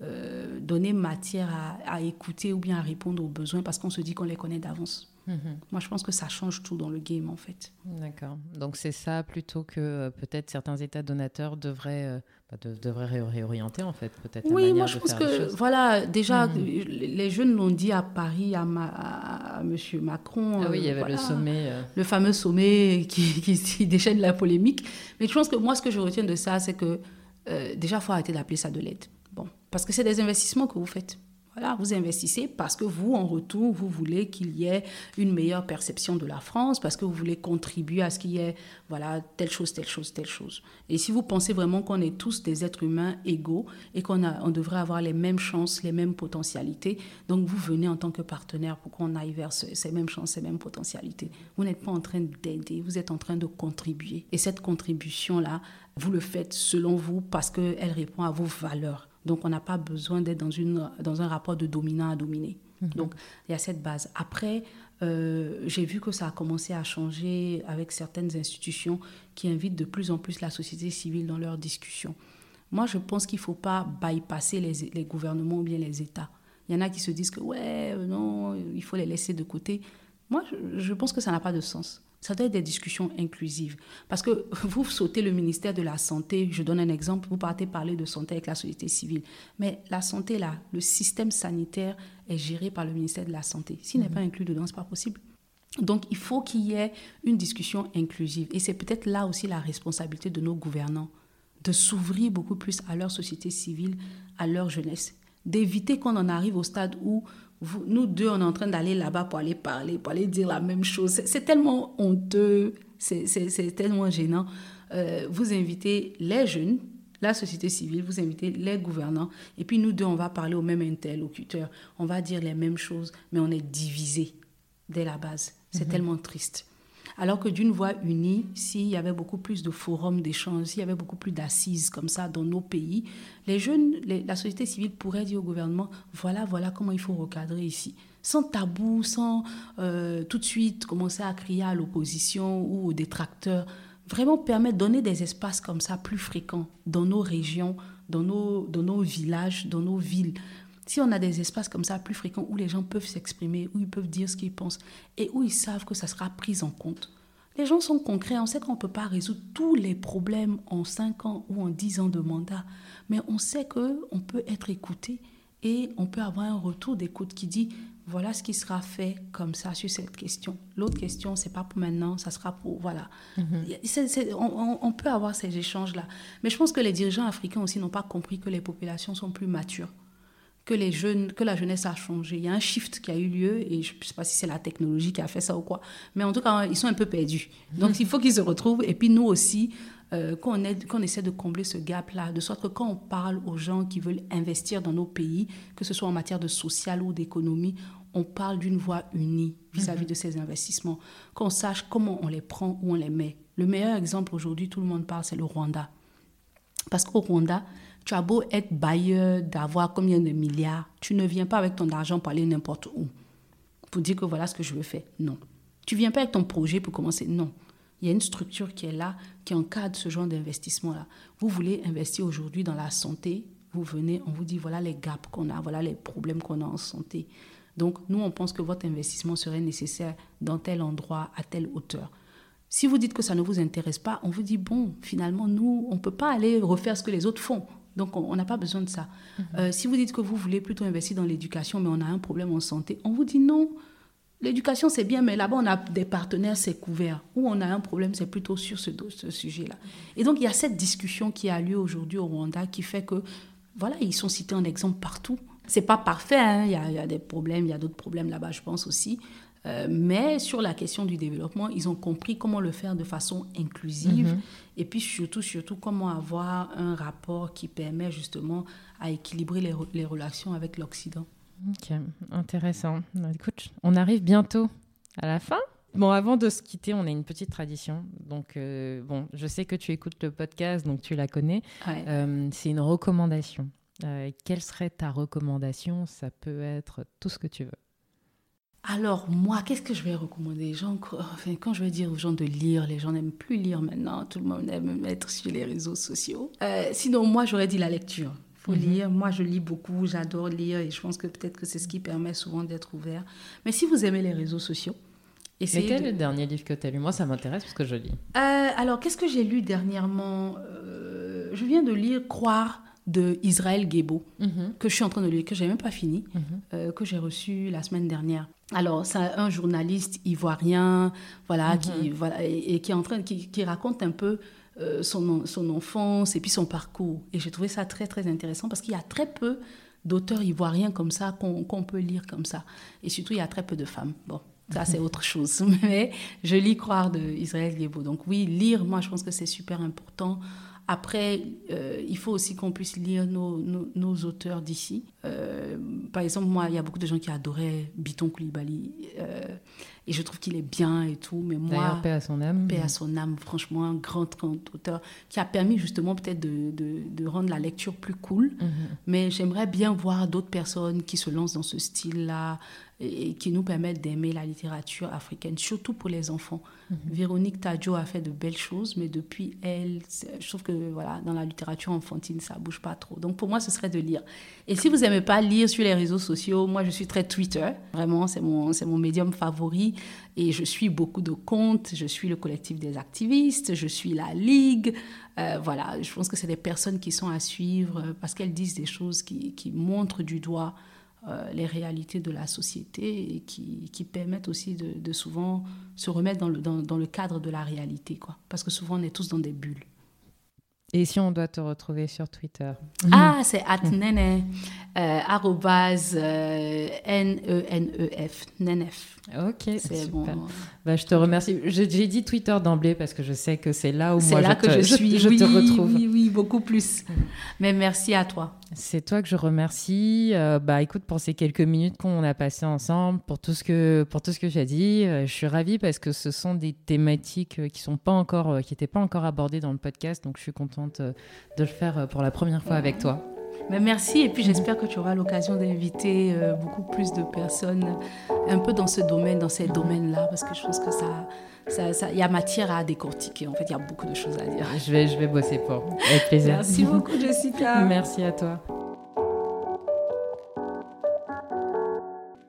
euh, donner matière à, écouter ou bien à répondre aux besoins parce qu'on se dit qu'on les connaît d'avance. Mhm. Moi, je pense que ça change tout dans le game, en fait. D'accord. Donc, c'est ça plutôt que euh, peut-être certains États donateurs devraient, euh, bah, devraient réorienter, en fait, peut-être. Oui, moi, je pense que, voilà, déjà, mhm. les jeunes l'ont dit à Paris, à, à, M. Macron. Ah oui, il y avait le sommet. Le fameux sommet qui, qui, déchaîne la polémique. Mais je pense que moi, ce que je retiens de ça, c'est que déjà, il faut arrêter d'appeler ça de l'aide. Parce que c'est des investissements que vous faites. Vous investissez parce que vous, en retour, vous voulez qu'il y ait une meilleure perception de la France, parce que vous voulez contribuer à ce qu'il y ait, voilà, telle chose, telle chose, telle chose. Et si vous pensez vraiment qu'on est tous des êtres humains égaux et qu'on on devrait avoir les mêmes chances, les mêmes potentialités, donc vous venez en tant que partenaire pour qu'on aille vers ces mêmes chances, ces mêmes potentialités. Vous n'êtes pas en train d'aider, vous êtes en train de contribuer. Et cette contribution-là, vous le faites selon vous parce qu'elle répond à vos valeurs. Donc, on n'a pas besoin d'être dans, une, dans un rapport de dominant à dominé. Mhm. Donc, il y a cette base. Après, euh, j'ai vu que ça a commencé à changer avec certaines institutions qui invitent de plus en plus la société civile dans leurs discussions. Moi, je pense qu'il ne faut pas bypasser les, les, gouvernements ou bien les États. Il y en a qui se disent que, ouais, non, il faut les laisser de côté. Moi, je pense que ça n'a pas de sens ça doit être des discussions inclusives. Parce que vous sautez le ministère de la Santé, je donne un exemple, vous partez parler de santé avec la société civile. Mais la santé, là, le système sanitaire est géré par le ministère de la Santé. S'il n'est mhm. pas inclus dedans, ce n'est pas possible. Donc, il faut qu'il y ait une discussion inclusive. Et c'est peut-être là aussi la responsabilité de nos gouvernants, de s'ouvrir beaucoup plus à leur société civile, à leur jeunesse, d'éviter qu'on en arrive au stade où nous deux, on est en train d'aller là-bas pour aller parler, pour aller dire la même chose. C'est tellement honteux, c'est tellement gênant. Euh, vous invitez les jeunes, la société civile, vous invitez les gouvernants, et puis nous deux, on va parler au même interlocuteur. On va dire les mêmes choses, mais on est divisés dès la base. C'est mhm. tellement triste. Alors que d'une voix unie, s'il y avait beaucoup plus de forums d'échange, s'il y avait beaucoup plus d'assises comme ça dans nos pays, les jeunes, la société civile pourrait dire au gouvernement, voilà, voilà comment il faut recadrer ici. Sans tabou, sans euh, tout de suite commencer à crier à l'opposition ou aux détracteurs. Vraiment permettre, donner des espaces comme ça plus fréquents dans nos régions, dans nos, dans nos villages, dans nos villes si on a des espaces comme ça plus fréquents où les gens peuvent s'exprimer, où ils peuvent dire ce qu'ils pensent et où ils savent que ça sera pris en compte, les gens sont concrets. On sait qu'on ne peut pas résoudre tous les problèmes en 5 ans ou en 10 ans de mandat, mais on sait qu'on peut être écouté et on peut avoir un retour d'écoute qui dit voilà ce qui sera fait comme ça sur cette question. L'autre question, c'est pas pour maintenant, ça sera pour voilà. On, on, peut avoir ces échanges là, mais je pense que les dirigeants africains aussi n'ont pas compris que les populations sont plus matures que la jeunesse a changé. Il y a un shift qui a eu lieu et je ne sais pas si c'est la technologie qui a fait ça ou quoi, mais en tout cas, ils sont un peu perdus. Donc, il faut qu'ils se retrouvent et puis nous aussi, euh, qu'on, essaie de combler ce gap-là, de sorte que quand on parle aux gens qui veulent investir dans nos pays, que ce soit en matière de social ou d'économie, on parle d'une voix unie vis-à-vis Mhm. de ces investissements, qu'on sache comment on les prend, où on les met. Le meilleur exemple aujourd'hui, tout le monde parle, c'est le Rwanda. Parce qu'au Rwanda, tu as beau être bailleur, d'avoir combien de milliards, tu ne viens pas avec ton argent pour aller n'importe où, pour dire que voilà ce que je veux faire. Non. Tu viens pas avec ton projet pour commencer. Non. Il y a une structure qui est là, qui encadre ce genre d'investissement-là. Vous voulez investir aujourd'hui dans la santé, vous venez, on vous dit voilà les gaps qu'on a, voilà les problèmes qu'on a en santé. Donc, nous, on pense que votre investissement serait nécessaire dans tel endroit, à telle hauteur. Si vous dites que ça ne vous intéresse pas, on vous dit, bon, finalement, nous, on ne peut pas aller refaire ce que les autres font. Donc, on n'a pas besoin de ça. Euh, si vous dites que vous voulez plutôt investir dans l'éducation, mais on a un problème en santé, on vous dit non. L'éducation, c'est bien, mais là-bas, on a des partenaires, c'est couvert. Où on a un problème, c'est plutôt sur ce, sujet-là. Et donc, il y a cette discussion qui a lieu aujourd'hui au Rwanda qui fait que, voilà, ils sont cités en exemple partout. C'est pas parfait, hein, y il y a des problèmes, il y a d'autres problèmes là-bas, je pense aussi. Euh, mais sur la question du développement, ils ont compris comment le faire de façon inclusive et puis surtout, surtout, comment avoir un rapport qui permet justement à équilibrer les, re- les relations avec l'Occident. Ok, intéressant. Bah, Écoute, on arrive bientôt à la fin. Bon, avant de se quitter, on a une petite tradition. Donc, euh, bon, je sais que tu écoutes le podcast, donc tu la connais. Ouais. Euh, c'est une recommandation. Quelle serait ta recommandation? Ça peut être tout ce que tu veux. Alors, moi, qu'est-ce que je vais recommander? Les gens, enfin, Quand je vais dire aux gens de lire, les gens n'aiment plus lire maintenant. Tout le monde aime être sur les réseaux sociaux. Euh, sinon, moi, j'aurais dit la lecture. Il faut Mhm. lire. Moi, je lis beaucoup, j'adore lire et je pense que peut-être que c'est ce qui permet souvent d'être ouvert. Mais si vous aimez les réseaux sociaux, Mais essayez quel de- est le dernier livre que tu as lu? Moi, ça m'intéresse parce que je lis. Euh, alors, qu'est-ce que j'ai lu dernièrement? Euh, Je viens de lire Croire de Israël Gebo, que je suis en train de lire, que j'ai même pas fini, Mhm. euh, que j'ai reçu la semaine dernière. Alors, c'est un journaliste ivoirien, voilà, qui voilà et, et qui est en train, qui, qui raconte un peu euh, son son enfance et puis son parcours. Et j'ai trouvé ça très très intéressant parce qu'il y a très peu d'auteurs ivoiriens comme ça qu'on qu'on peut lire comme ça. Et surtout, il y a très peu de femmes. Bon. Ça, c'est autre chose. Mais je lis Croire de Israël Gebo. Donc oui, lire, moi, je pense que c'est super important. Après, euh, il faut aussi qu'on puisse lire nos, nos, nos auteurs d'ici. Euh, par exemple, moi, il y a beaucoup de gens qui adoraient Biton Koulibaly. euh, et je trouve qu'il est bien et tout. Mais moi, paix à son âme. paix à son âme, franchement, un grand, grand auteur qui a permis justement peut-être de, de, de rendre la lecture plus cool. Mhm. Mais j'aimerais bien voir d'autres personnes qui se lancent dans ce style-là et et qui nous permettent d'aimer la littérature africaine, surtout pour les enfants. Véronique Tadjo a fait de belles choses, mais depuis elle, je trouve que voilà, dans la littérature enfantine, ça bouge pas trop. Donc pour moi, ce serait de lire. Et si vous n'aimez pas lire sur les réseaux sociaux, moi je suis très Twitter. Vraiment, c'est mon, c'est mon médium favori. Et je suis beaucoup de comptes. Je suis le collectif des activistes. Je suis la Ligue. Euh, voilà, je pense que c'est des personnes qui sont à suivre parce qu'elles disent des choses qui, qui montrent du doigt euh, les réalités de la société et qui, qui permettent aussi de, de souvent se remettre dans le, dans, dans le cadre de la réalité. Quoi. Parce que souvent, on est tous dans des bulles. Et si on doit te retrouver sur Twitter Ah, c'est atnene, euh, arrobase, euh, N-E-N-E-F, nenef. Ok, C'est bon. Bah, je te remercie. J'ai dit Twitter d'emblée parce que je sais que c'est là où moi là je que te, je suis. je oui, te retrouve. oui, oui, beaucoup plus. Mais merci à toi. C'est toi que je remercie. Euh, bah, écoute, pour ces quelques minutes qu'on a passées ensemble, pour tout ce que, pour tout ce que as dit, euh, je suis ravie parce que ce sont des thématiques euh, qui sont pas encore, qui n'étaient pas encore abordées dans le podcast. Donc, je suis contente de le faire pour la première fois avec toi. Mais merci et puis j'espère que tu auras l'occasion d'inviter beaucoup plus de personnes un peu dans ce domaine, dans ces domaines-là, parce que je pense que ça, ça, ça- il y a matière à décortiquer. En fait, il y a beaucoup de choses à dire. Je vais, je vais bosser pour. Avec plaisir. Merci beaucoup, Jessica. Merci à toi.